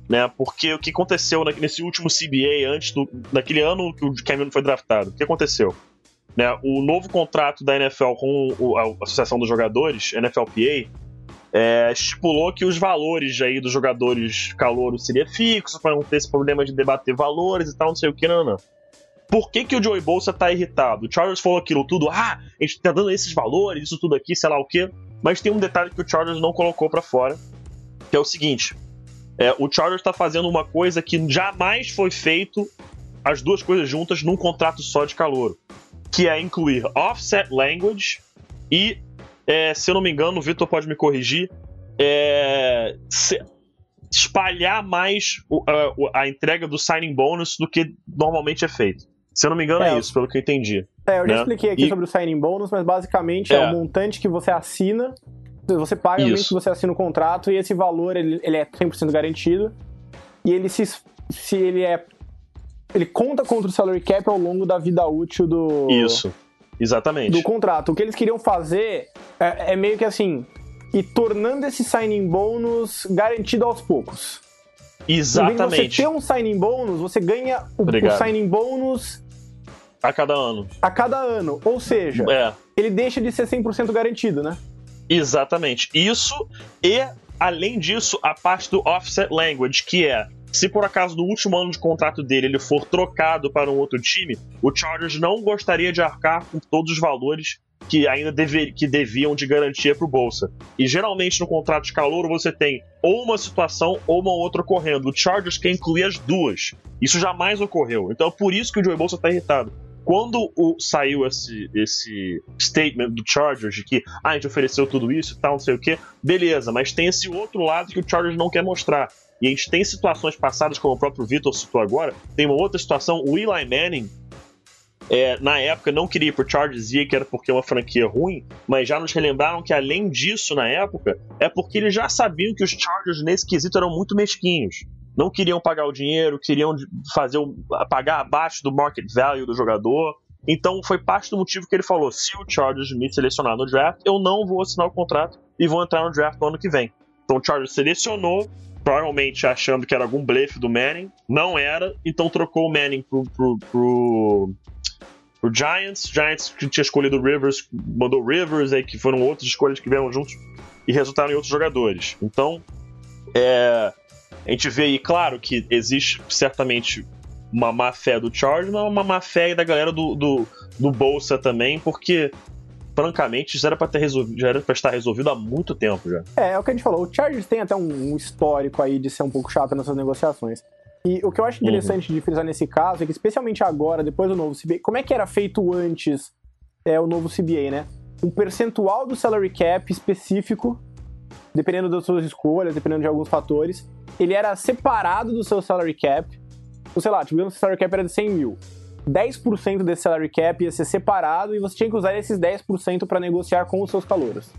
Né? Porque o que aconteceu nesse último CBA, antes do, daquele ano que o Cameron foi draftado, o que aconteceu? Né, o novo contrato da NFL com a Associação dos Jogadores, NFLPA, é, estipulou que os valores aí dos jogadores calouros seria fixo, para não ter esse problema de debater valores e tal, não sei o que, não, não. Por que, que o Joey Bolsa tá irritado? O Chargers falou aquilo tudo, ah, a gente tá dando esses valores, isso tudo aqui, sei lá o que. Mas tem um detalhe que o Chargers não colocou para fora, que é o seguinte: é, o Chargers tá fazendo uma coisa que jamais foi feito as duas coisas juntas num contrato só de calor que é incluir offset language e, é, se eu não me engano, o Vitor pode me corrigir, é, se, espalhar mais o, a, a, entrega do signing bonus do que normalmente é feito. Se eu não me engano, é, é isso, pelo que eu entendi. É, eu já né? expliquei aqui e... sobre o signing bonus, mas basicamente é. é o montante que você assina, você paga o que você assina o contrato, e esse valor ele, ele é 100% garantido, e ele se, se ele é ele conta contra o salary cap ao longo da vida útil do. Isso. Exatamente. Do contrato. O que eles queriam fazer é, é meio que assim. E tornando esse signing bônus garantido aos poucos. Exatamente. Você ter um signing bônus, você ganha o, o signing bônus a cada ano. A cada ano. Ou seja, é. ele deixa de ser 100% garantido, né? Exatamente. Isso e, além disso, a parte do offset language, que é se por acaso no último ano de contrato dele ele for trocado para um outro time, o Chargers não gostaria de arcar com todos os valores que ainda dever, que deviam de garantia para o Bolsa. E geralmente no contrato de calor você tem ou uma situação ou uma outra ocorrendo. O Chargers quer incluir as duas. Isso jamais ocorreu. Então é por isso que o Joey Bolsa está irritado. Quando o, saiu esse, esse statement do Chargers de que ah, a gente ofereceu tudo isso e tal, não sei o que, beleza, mas tem esse outro lado que o Chargers não quer mostrar e a gente tem situações passadas, como o próprio Vitor citou agora, tem uma outra situação, o Eli Manning, é, na época não queria ir pro Chargers e que era porque é uma franquia ruim, mas já nos relembraram que além disso, na época, é porque eles já sabiam que os Chargers nesse quesito eram muito mesquinhos. Não queriam pagar o dinheiro, queriam fazer o, pagar abaixo do market value do jogador. Então foi parte do motivo que ele falou: se o Chargers me selecionar no draft, eu não vou assinar o contrato e vou entrar no draft no ano que vem. Então o Chargers selecionou, provavelmente achando que era algum blefe do Manning, não era, então trocou o Manning pro, pro, pro, pro Giants. Giants que tinha escolhido o Rivers, mandou Rivers, aí que foram outras escolhas que vieram juntos e resultaram em outros jogadores. Então, é, a gente vê aí, claro, que existe certamente uma má fé do Chargers, mas uma má fé da galera do, do, do Bolsa também, porque francamente, já era para ter resolvido, já era para estar resolvido há muito tempo já. É, é o que a gente falou. O Chargers tem até um, histórico aí de ser um pouco chato nessas negociações. E o que eu acho interessante uhum. de frisar nesse caso é que, especialmente agora, depois do novo CBA, como é que era feito antes é, o novo CBA, né? Um percentual do salary cap específico, dependendo das suas escolhas, dependendo de alguns fatores, ele era separado do seu salary cap. Ou sei lá, tipo, o salary cap era de 100 mil. 10% desse salary cap ia ser separado e você tinha que usar esses 10% para negociar com os seus calouros.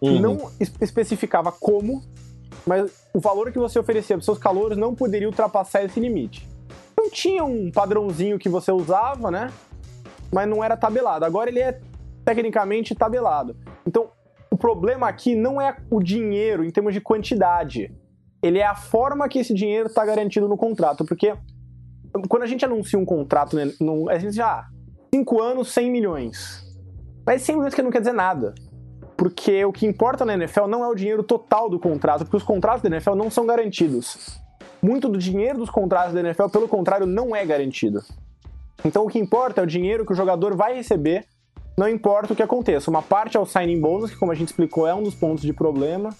Uhum. Não especificava como, mas o valor que você oferecia para seus calouros não poderia ultrapassar esse limite. Então tinha um padrãozinho que você usava, né? Mas não era tabelado. Agora ele é tecnicamente tabelado. Então, o problema aqui não é o dinheiro em termos de quantidade. Ele é a forma que esse dinheiro está garantido no contrato. Porque quando a gente anuncia um contrato, né, a gente já. 5 anos, 100 milhões. Mas 100 milhões que não quer dizer nada. Porque o que importa na NFL não é o dinheiro total do contrato, porque os contratos da NFL não são garantidos. Muito do dinheiro dos contratos da NFL, pelo contrário, não é garantido. Então o que importa é o dinheiro que o jogador vai receber, não importa o que aconteça. Uma parte é o signing bonus, que como a gente explicou é um dos pontos de problema.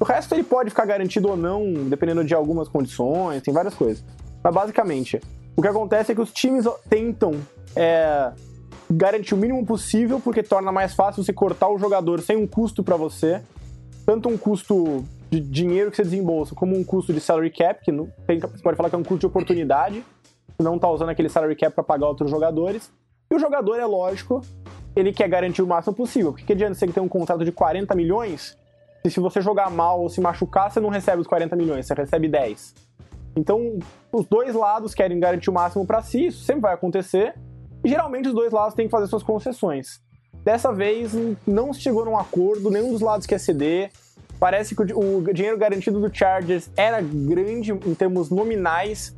O resto ele pode ficar garantido ou não, dependendo de algumas condições, tem várias coisas. Mas basicamente, o que acontece é que os times tentam é, garantir o mínimo possível, porque torna mais fácil você cortar o jogador sem um custo para você, tanto um custo de dinheiro que você desembolsa, como um custo de salary cap, que não, tem, você pode falar que é um custo de oportunidade, não tá usando aquele salary cap para pagar outros jogadores. E o jogador, é lógico, ele quer garantir o máximo possível. Porque que adianta você ter um contrato de 40 milhões, e se você jogar mal ou se machucar, você não recebe os 40 milhões, você recebe 10. Então, os dois lados querem garantir o máximo para si, isso sempre vai acontecer, e geralmente os dois lados têm que fazer suas concessões. Dessa vez, não se chegou num acordo, nenhum dos lados quer ceder. Parece que o, o dinheiro garantido do Chargers era grande em termos nominais,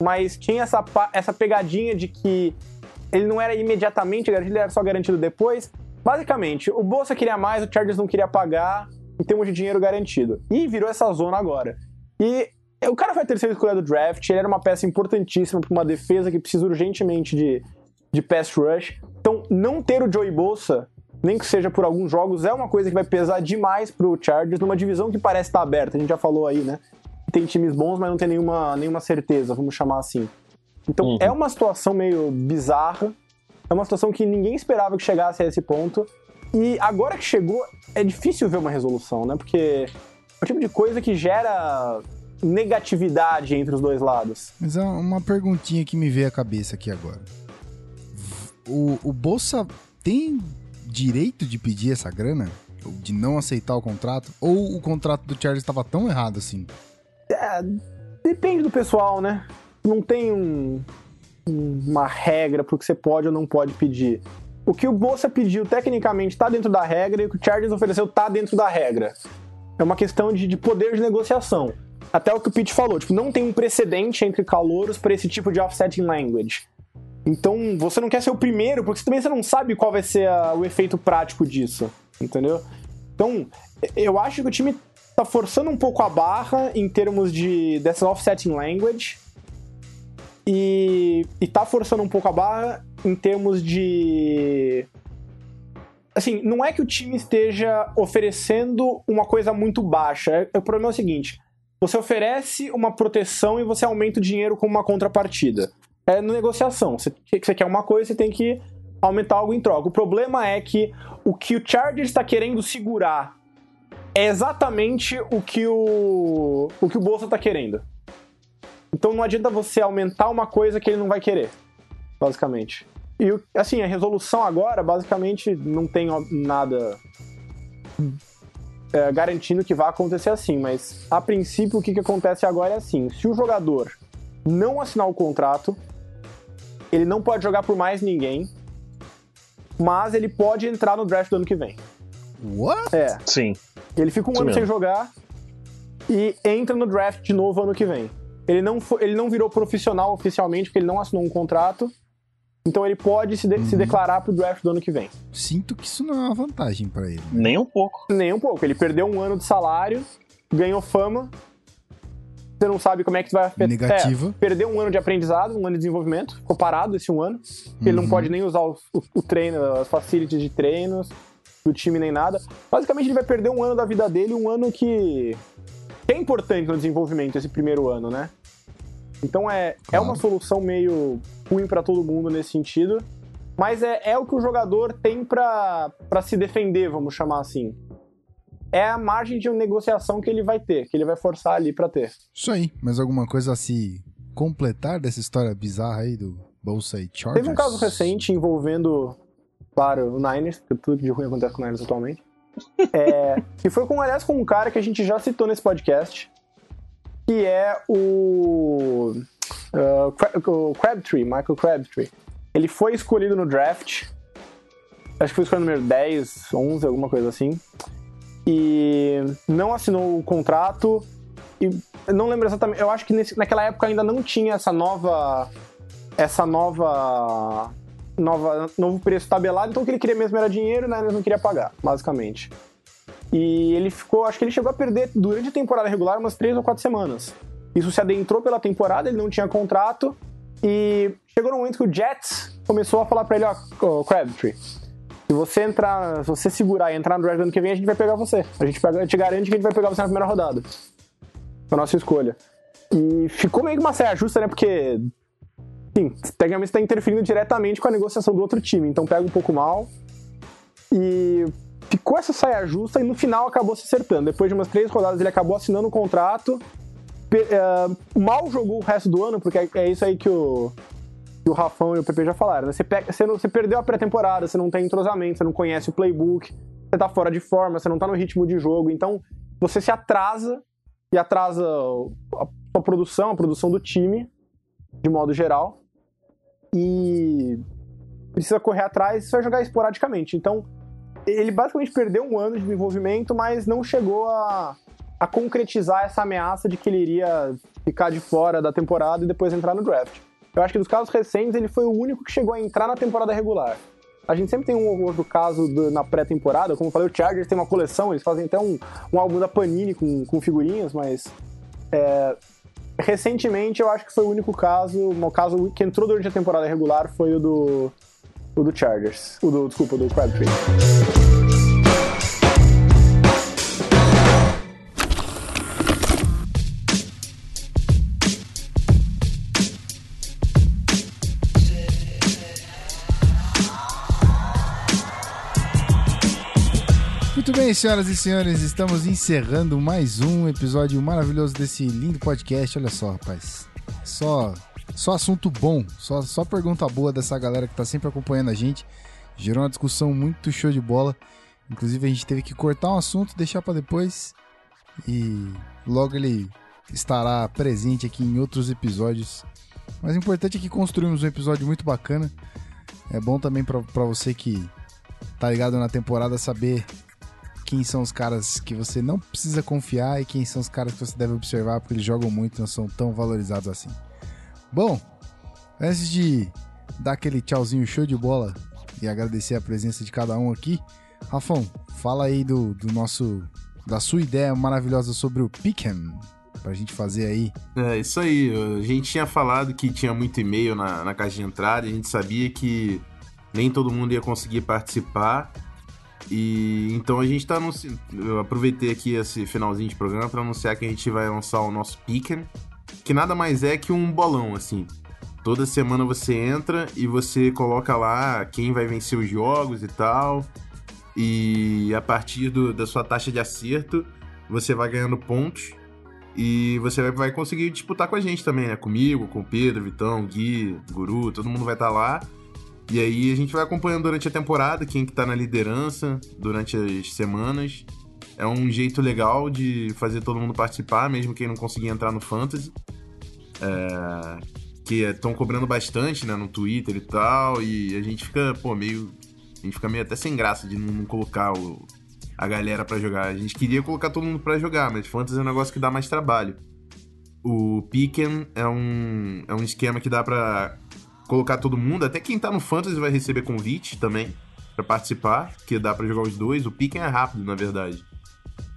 mas tinha essa, essa pegadinha de que ele não era imediatamente garantido, ele era só garantido depois. Basicamente, o Bolsa queria mais, o Chargers não queria pagar em termos de dinheiro garantido. E virou essa zona agora. E o cara foi a terceira escolha do draft, ele era uma peça importantíssima para uma defesa que precisa urgentemente de, de pass rush. Então, não ter o Joey Bolsa, nem que seja por alguns jogos, é uma coisa que vai pesar demais pro Chargers numa divisão que parece estar aberta. A gente já falou aí, né? Tem times bons, mas não tem nenhuma, nenhuma certeza, vamos chamar assim. Então, uhum. é uma situação meio bizarra. É uma situação que ninguém esperava que chegasse a esse ponto. E agora que chegou, é difícil ver uma resolução, né? Porque é o tipo de coisa que gera negatividade entre os dois lados. Mas é uma perguntinha que me veio à cabeça aqui agora. O, o Bolsa tem direito de pedir essa grana? De não aceitar o contrato? Ou o contrato do Charles estava tão errado assim? É, depende do pessoal, né? Não tem um, uma regra pro que você pode ou não pode pedir. O que o Bolsa pediu tecnicamente está dentro da regra e o que o Charles ofereceu está dentro da regra. É uma questão de, de poder de negociação até o que o Pete falou, tipo, não tem um precedente entre calouros para esse tipo de offsetting language. Então, você não quer ser o primeiro, porque também você não sabe qual vai ser a, o efeito prático disso, entendeu? Então, eu acho que o time tá forçando um pouco a barra em termos de dessa offsetting language e, e tá forçando um pouco a barra em termos de assim, não é que o time esteja oferecendo uma coisa muito baixa. É, o problema é o seguinte: você oferece uma proteção e você aumenta o dinheiro como uma contrapartida. É negociação. Você, você quer uma coisa, você tem que aumentar algo em troca. O problema é que o que o Chargers está querendo segurar é exatamente o que o, o que o Bolsa está querendo. Então não adianta você aumentar uma coisa que ele não vai querer, basicamente. E o- assim, a resolução agora, basicamente, não tem nada é, garantindo que vai acontecer assim, mas a princípio o que, que acontece agora é assim: se o jogador não assinar o contrato, ele não pode jogar por mais ninguém, mas ele pode entrar no draft do ano que vem. What? É, Sim. ele fica um Isso ano mesmo. sem jogar e entra no draft de novo ano que vem. Ele não, fo- ele não virou profissional oficialmente porque ele não assinou um contrato. Então ele pode se, de- se declarar pro draft do ano que vem. Sinto que isso não é uma vantagem pra ele. Nem um pouco. Nem um pouco. Ele perdeu um ano de salário, ganhou fama. Você não sabe como é que vai afetar. Negativa. É, perdeu um ano de aprendizado, um ano de desenvolvimento. Ficou parado esse um ano. Ele não Uhum. pode nem usar o, o- o treino, as facilities de treinos do time nem nada. Basicamente, ele vai perder um ano da vida dele, um ano que, que é importante no desenvolvimento, esse primeiro ano, né? Então é, é Claro. uma solução meio ruim pra todo mundo nesse sentido. Mas é, é o que o jogador tem pra pra se defender, vamos chamar assim. É a margem de negociação que ele vai ter, que ele vai forçar ali pra ter. Isso aí. Mas alguma coisa a se completar dessa história bizarra aí do Bolsa e Chargers? Teve um caso recente envolvendo, claro, o Niners, tudo de ruim acontece com o Niners atualmente. É, foi com, aliás, com um cara que a gente já citou nesse podcast, que é o, uh, o Crabtree, Michael Crabtree. Ele foi escolhido no draft, acho que foi escolhido número 10, 11, alguma coisa assim, e não assinou o contrato, e não lembro exatamente, eu acho que nesse- naquela época ainda não tinha essa nova essa nova, nova novo preço tabelado, então o que ele queria mesmo era dinheiro, né? Ele não queria pagar, basicamente. E ele ficou, acho que ele chegou a perder durante a temporada regular umas três ou quatro semanas. Isso se adentrou pela temporada, ele não tinha contrato e chegou no momento que o Jets começou a falar pra ele, ó, ô, Crabtree, se você entrar, se você segurar e entrar no draft ano que vem, a gente vai pegar você. A gente pega, te garante que a gente vai pegar você na primeira rodada. Foi a nossa escolha. E ficou meio que uma saia justa, né? Porque Sim, tecnicamente está interferindo diretamente com a negociação do outro time, então pega um pouco mal. E ficou essa saia justa e no final acabou se acertando. Depois de umas três rodadas ele acabou assinando o contrato. Pe- eh, mal jogou o resto do ano, porque é, é isso aí que o, que o Rafão e o PP já falaram. né? Você, você, não- você perdeu a pré-temporada, você não tem entrosamento, você não conhece o playbook, você tá fora de forma, você não tá no ritmo de jogo, então você se atrasa e atrasa a sua produção, a produção do time, de modo geral e precisa correr atrás e vai jogar esporadicamente. Então, ele basicamente perdeu um ano de desenvolvimento, mas não chegou a, a concretizar essa ameaça de que ele iria ficar de fora da temporada e depois entrar no draft. Eu acho que dos casos recentes, ele foi o único que chegou a entrar na temporada regular. A gente sempre tem um ou outro caso do- na pré-temporada, como eu falei, o Chargers tem uma coleção, eles fazem até um, um álbum da Panini com, com figurinhas, mas é, recentemente eu acho que foi o único caso, o caso que entrou durante a temporada regular foi o do o do Chargers, o do, desculpa, do Crabtree. Bem, senhoras e senhores, estamos encerrando mais um episódio maravilhoso desse lindo podcast. Olha só, rapaz. Só, só assunto bom, só, só pergunta boa dessa galera que tá sempre acompanhando a gente. Gerou uma discussão muito show de bola. Inclusive, a gente teve que cortar um assunto, deixar pra depois. E logo ele estará presente aqui em outros episódios. Mas o importante é que construímos um episódio muito bacana. É bom também pra você que tá ligado na temporada saber quem são os caras que você não precisa confiar e quem são os caras que você deve observar porque eles jogam muito e não são tão valorizados assim. Bom, antes de dar aquele tchauzinho show de bola e agradecer a presença de cada um aqui, Rafão, fala aí do, do nosso da sua ideia maravilhosa sobre o Pick'em pra gente fazer aí. É, isso aí. A gente tinha falado que tinha muito e-mail na, na caixa de entrada, a gente sabia que nem todo mundo ia conseguir participar. E então a gente tá anunciando. Eu aproveitei aqui esse finalzinho de programa para anunciar que a gente vai lançar o nosso Pick'em, que nada mais é que um bolão, assim. Toda semana você entra e você coloca lá quem vai vencer os jogos e tal. E a partir do- da sua taxa de acerto, você vai ganhando pontos. E você vai- vai conseguir disputar com a gente também, né? Comigo, com o Pedro, Vitão, Gui, Guru, todo mundo vai estar lá. E aí a gente vai acompanhando durante a temporada quem que tá na liderança durante as semanas. É um jeito legal de fazer todo mundo participar, mesmo quem não conseguir entrar no Fantasy. É, que estão cobrando bastante, né, no Twitter e tal, e a gente fica, pô, meio. A gente fica meio até sem graça de não, não colocar o, a galera para jogar. A gente queria colocar todo mundo para jogar, mas Fantasy é um negócio que dá mais trabalho. O Picken é um, é um esquema que dá para colocar todo mundo, até quem tá no Fantasy vai receber convite também para participar, que dá para jogar os dois. O Picken é rápido, na verdade.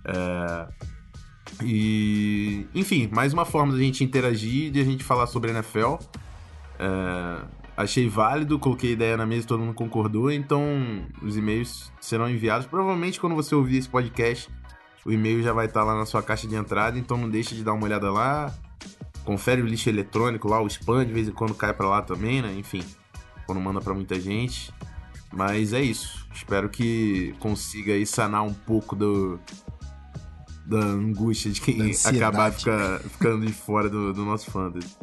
É... E, enfim, mais uma forma da gente interagir, de a gente falar sobre NFL. É... Achei válido, coloquei ideia na mesa, todo mundo concordou, então os e-mails serão enviados. Provavelmente quando você ouvir esse podcast, o e-mail já vai estar lá na sua caixa de entrada, então não deixe de dar uma olhada lá. Confere o lixo eletrônico lá, o spam, de vez em quando cai para lá também, né? Enfim, quando manda para muita gente. Mas é isso. Espero que consiga aí sanar um pouco do, da angústia de quem acabar fica, ficando de fora do, do nosso fantasy.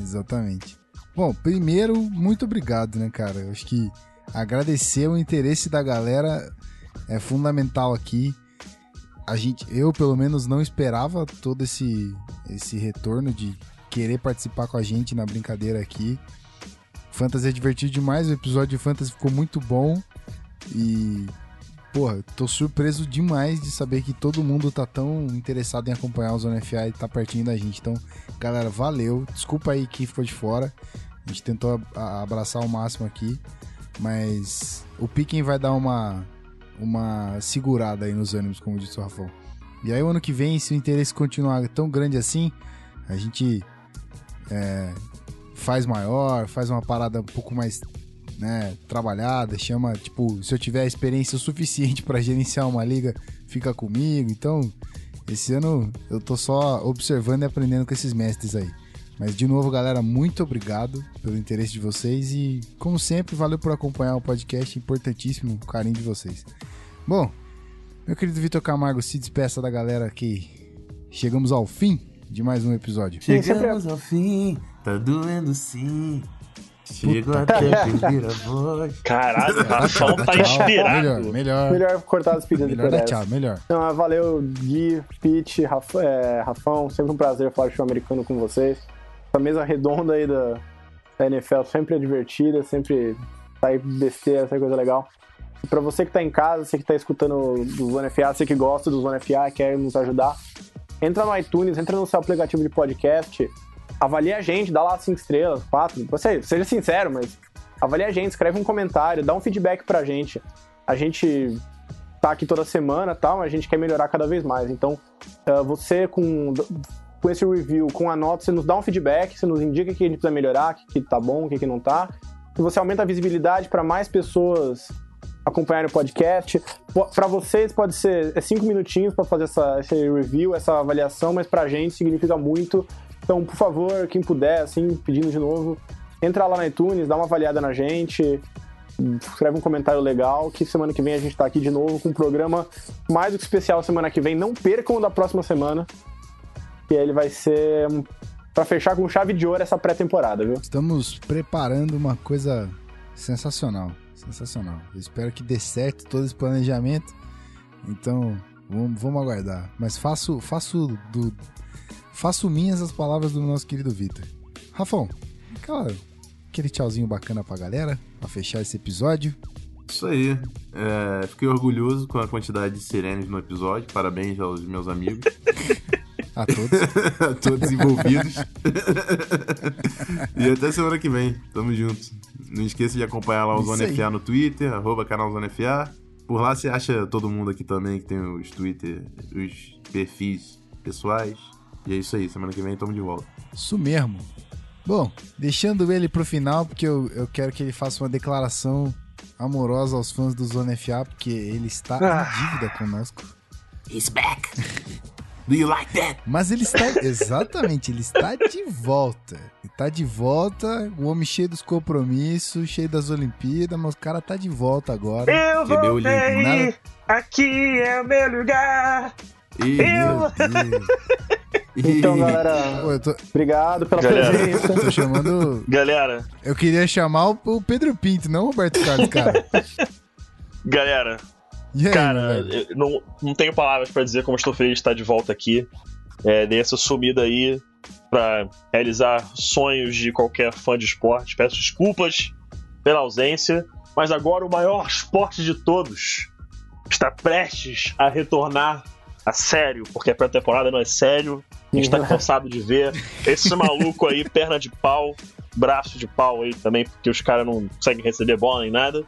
Exatamente. Bom, primeiro, muito obrigado, né, cara? Eu acho que agradecer o interesse da galera é fundamental aqui. A gente, eu pelo menos não esperava todo esse esse retorno de querer participar com a gente na brincadeira aqui. Fantasy é divertido demais, o episódio de Fantasy ficou muito bom e porra, tô surpreso demais de saber que todo mundo tá tão interessado em acompanhar o Zona FA e tá pertinho da gente. Então, galera, valeu. Desculpa aí que ficou de fora. A gente tentou abraçar o máximo aqui, mas o Piquen vai dar uma uma segurada aí nos ânimos, como disse o Rafão. E aí, o ano que vem, se o interesse continuar tão grande assim, a gente é, faz maior, faz uma parada um pouco mais né, trabalhada, chama, tipo, se eu tiver experiência suficiente para gerenciar uma liga, fica comigo. Então, esse ano eu tô só observando e aprendendo com esses mestres aí. Mas de novo, galera, muito obrigado pelo interesse de vocês e, como sempre, valeu por acompanhar o podcast, importantíssimo o carinho de vocês. Bom, meu querido Vitor Camargo, se despeça da galera que chegamos ao fim de mais um episódio. Chegamos ao fim, tá doendo sim. Chego até perder a voz. Caralho, o Rafão tá inspirado. Melhor, melhor. Melhor cortar as pedidas Melhor dar tchau, melhor. Então, valeu, Gui, Pete, Raf, é, Rafão. Sempre um prazer falar de show americano com vocês. Essa mesa redonda aí da, da NFL sempre é divertida, sempre sai besteira, sai coisa legal. E pra você que tá em casa, você que tá escutando do Zona FA, você que gosta do Zona FA, quer nos ajudar, entra no iTunes, entra no seu aplicativo de podcast, avalie a gente, dá lá cinco estrelas, quatro. Você, seja sincero, mas avalie a gente, escreve um comentário, dá um feedback pra gente. A gente tá aqui toda semana tal, a gente quer melhorar cada vez mais. Então, uh, você com, com esse review, com a nota, você nos dá um feedback, você nos indica que a gente precisa melhorar, que, que tá bom, que, que não tá. E você aumenta a visibilidade para mais pessoas acompanharem o podcast. Para vocês pode ser é cinco minutinhos para fazer essa, esse review, essa avaliação, mas pra gente significa muito. Então, por favor, quem puder, assim, pedindo de novo, entra lá na iTunes, dá uma avaliada na gente, escreve um comentário legal, que semana que vem a gente tá aqui de novo com um programa mais do que especial semana que vem. Não percam o da próxima semana, que ele vai ser para fechar com chave de ouro essa pré-temporada, viu? Estamos preparando uma coisa sensacional, sensacional. Eu espero que dê certo todo esse planejamento. Então, vamos, vamos aguardar. Mas faço, faço do, faço minhas as palavras do nosso querido Vitor. Rafão, aquela, aquele tchauzinho bacana pra galera, pra fechar esse episódio. Isso aí. É, fiquei orgulhoso com a quantidade de sirenes no episódio. Parabéns aos meus amigos. A todos. a todos envolvidos. e até semana que vem. Tamo junto. Não esqueça de acompanhar lá o Zona FA no Twitter, arroba canal Zona FA. Por lá você acha todo mundo aqui também que tem os Twitter, os perfis pessoais. E é isso aí, semana que vem estamos de volta. Isso mesmo. Bom, deixando ele pro final, porque eu, eu quero que ele faça uma declaração amorosa aos fãs do Zona FA, porque ele está ah. em dívida conosco. He's back! Do you like that? Mas ele está. Exatamente, ele está de volta. Ele está de volta, o homem cheio dos compromissos, cheio das Olimpíadas, mas o cara tá de volta agora. Eu voltei! Nada... Aqui é o meu lugar! E, meu Deus! E- Então, galera, Pô, eu tô, obrigado pela Galera. presença. tô chamando. Galera, Eu queria chamar o, Pedro Pinto, não o Roberto Carlos, cara. galera, aí, Cara, não, não tenho palavras pra dizer como estou feliz de estar de volta aqui. É, dei essa sumida aí pra realizar sonhos de qualquer fã de esporte. Peço desculpas pela ausência, mas agora o maior esporte de todos está prestes a retornar a sério, porque a pré-temporada não é sério. A gente tá cansado de ver esse maluco aí, perna de pau, braço de pau aí também, porque os caras não conseguem receber bola nem nada.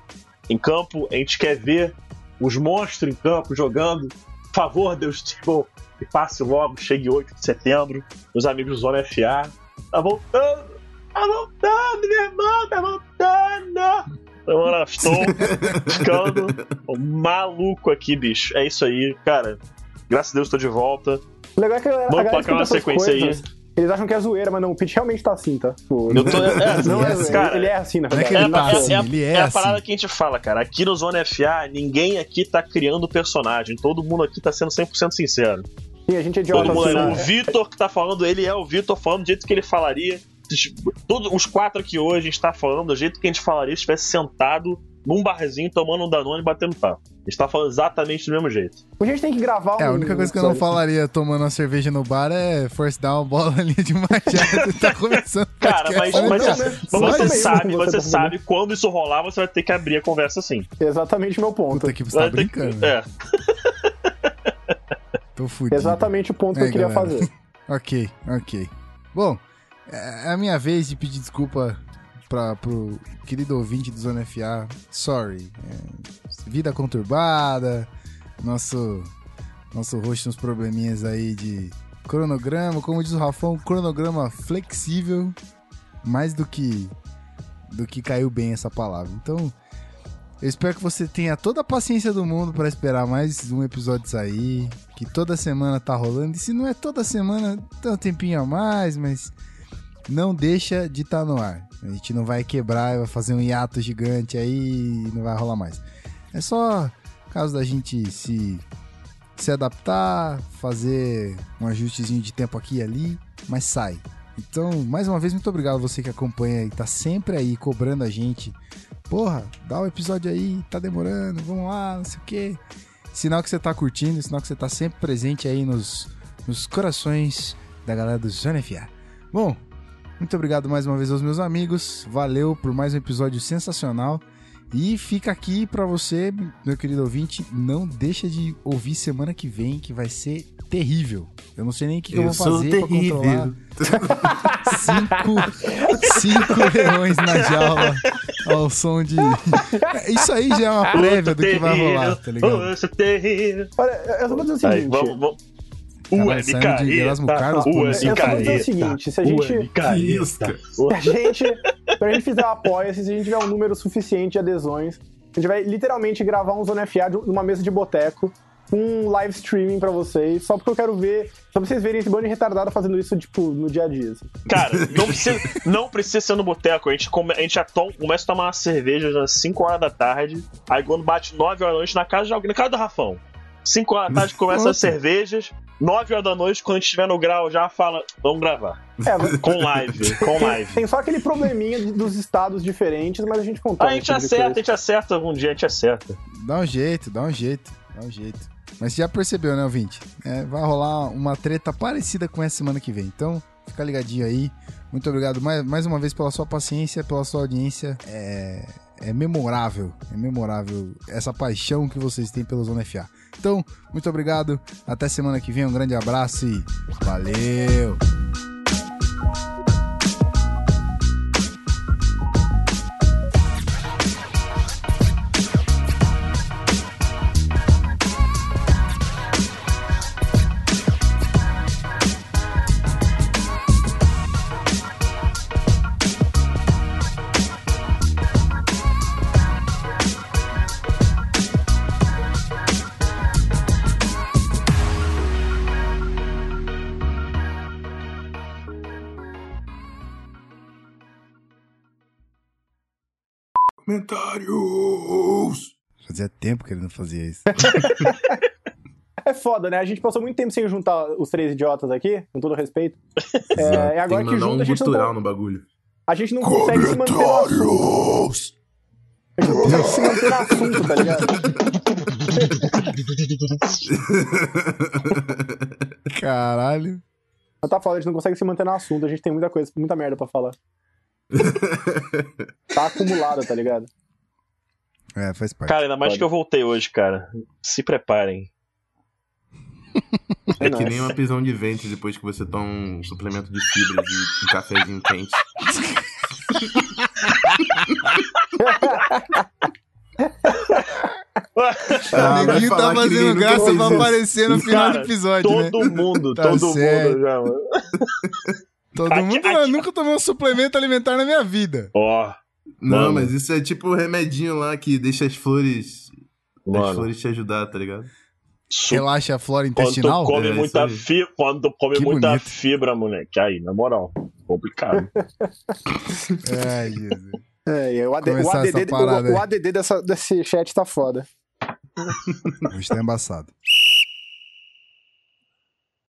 Em campo, a gente quer ver os monstros em campo jogando. Por favor, Deus Tibble, que passe logo, chegue 8 de setembro. Meus amigos do Zona FA. Tá voltando! Tá voltando, meu irmão, tá voltando! Semana estou ficando maluco aqui, bicho. É isso aí, cara. Graças a Deus tô de volta. O legal é que a Vamos galera placar uma escuta essas sequência coisas, Eles acham que é zoeira, mas não, o Pete realmente tá assim, tá? Tipo, Eu tô. É, não é, é, zoeira, cara, ele é assim, na Não é que verdade. ele tá é, assim, é, ele é é a assim. parada que a gente fala, cara. Aqui no Zona FA, ninguém aqui tá criando personagem. Todo mundo aqui tá sendo 100% sincero. Sim, a gente é idiota Todo mundo assim, é, né? o Vitor que tá falando, ele é o Vitor falando do jeito que ele falaria. Todos os quatro aqui hoje, a gente tá falando do jeito que a gente falaria se estivesse sentado num barzinho tomando um Danone e batendo papo. A gente tá falando exatamente do mesmo jeito. A gente tem que gravar um... É, a única coisa que eu não falaria tomando uma cerveja no bar é force down, bola linha de machado e tá começando. Cara, mas, mas, mas Só você sabe, Você você tá sabe, quando isso rolar, você vai ter que abrir a conversa assim. Exatamente o meu ponto. Puta que você tá Vai que- brincando. né? É. Tô fudido. Exatamente o ponto que É, eu queria galera. fazer. Ok, ok. Bom, é a minha vez de pedir desculpa pra, pro querido ouvinte do Zona FA. Sorry. É, vida conturbada, nosso, nosso rosto uns probleminhas aí de cronograma. Como diz o Rafão, cronograma flexível. Mais do que, do que caiu bem essa palavra. Então, eu espero que você tenha toda a paciência do mundo para esperar mais um episódio sair. Que toda semana tá rolando. E se não é toda semana, tem um tempinho a mais, mas não deixa de estar no ar. A gente não vai quebrar, vai fazer um hiato gigante aí e não vai rolar mais. É só caso da gente se, se adaptar, fazer um ajustezinho de tempo aqui e ali, mas sai. Então, mais uma vez, muito obrigado você que acompanha e tá sempre aí cobrando a gente. Porra, dá o episódio aí, tá demorando, vamos lá, não sei o quê. Sinal que você tá curtindo, sinal que você tá sempre presente aí nos, nos corações da galera do Zona. Bom, muito obrigado mais uma vez aos meus amigos. Valeu por mais um episódio sensacional. E fica aqui pra você, meu querido ouvinte, não deixa de ouvir semana que vem, que vai ser terrível. Eu não sei nem o que, que eu, vou fazer pra controlar cinco, cinco leões na jaula ao som de. Isso aí já é uma prévia do que vai rolar, tá ligado? Poxa, terrível. Olha, eu só vou dizer o Aí, seguinte. vamos, vamos. Ué, saindo de Erasmo Carlos, Eu só vou dizer o seguinte, se a gente... Ué, micareta. Se a gente, pra gente fizer o apoia, se a gente tiver um número suficiente de adesões, a gente vai literalmente gravar um Zona FA de uma mesa de boteco, com um live streaming pra vocês, só porque eu quero ver, só pra vocês verem esse bando de retardado fazendo isso, tipo, no dia a dia. assim. Cara, não precisa, não precisa ser no boteco. A gente, come, a gente já tom- começa a tomar uma cerveja às 5 horas da tarde. Aí quando bate 9 horas da noite na casa de alguém, na casa do Rafão. 5 horas da tarde começa as cervejas. 9 horas da noite, quando a gente estiver no grau, já fala, vamos gravar. É, Com live, com live. tem só aquele probleminha de- dos estados diferentes, mas a gente conta. A gente acerta, a gente acerta algum dia, a gente acerta. Dá um jeito, dá um jeito, dá um jeito. Mas você já percebeu, né, ouvinte? É, vai rolar uma treta parecida com essa semana que vem. Então, fica ligadinho aí. Muito obrigado mais, mais uma vez pela sua paciência, pela sua audiência. É, é memorável, é memorável essa paixão que vocês têm pelo Zona FA. Então, muito obrigado. Até semana que vem. Um grande abraço e valeu! Comentários! Fazia tempo que ele não fazia isso. É foda, né? A gente passou muito tempo sem juntar os três idiotas aqui, com todo respeito. É, e agora Tem que junta, um a gente não gutural con- no bagulho. A gente não consegue se manter no assunto. A gente não consegue se manter no assunto, tá ligado? Caralho. Mas tá foda, a gente não consegue se manter no assunto, a gente tem muita coisa, muita merda pra falar. Tá acumulada, tá ligado? É, faz parte. Cara, ainda mais Pode. que eu voltei hoje, cara. Se preparem. É que nóis. nem uma prisão de ventre depois que você toma um suplemento de fibras e um cafezinho quente. o Ah, vai neguinho tá que fazendo graça pra aparecer no final Cara, do episódio, né? Todo mundo, Tá todo certo. mundo já, mano. Todo mundo. aqui- Eu nunca tomei um suplemento alimentar na minha vida. Ó, Não, Mano. mas isso é tipo o remedinho lá que deixa as flores. As mano. flores te ajudar, tá ligado? su- Relaxa a flora Quando intestinal. come É, muita fibra, quando tu come Que muita bonito. fibra, moleque. Aí, na moral, complicado. Ai, Jesus. É, o, AD, o, ADD, o, o. ADD dessa, desse chat tá foda. Hoje tá embaçado.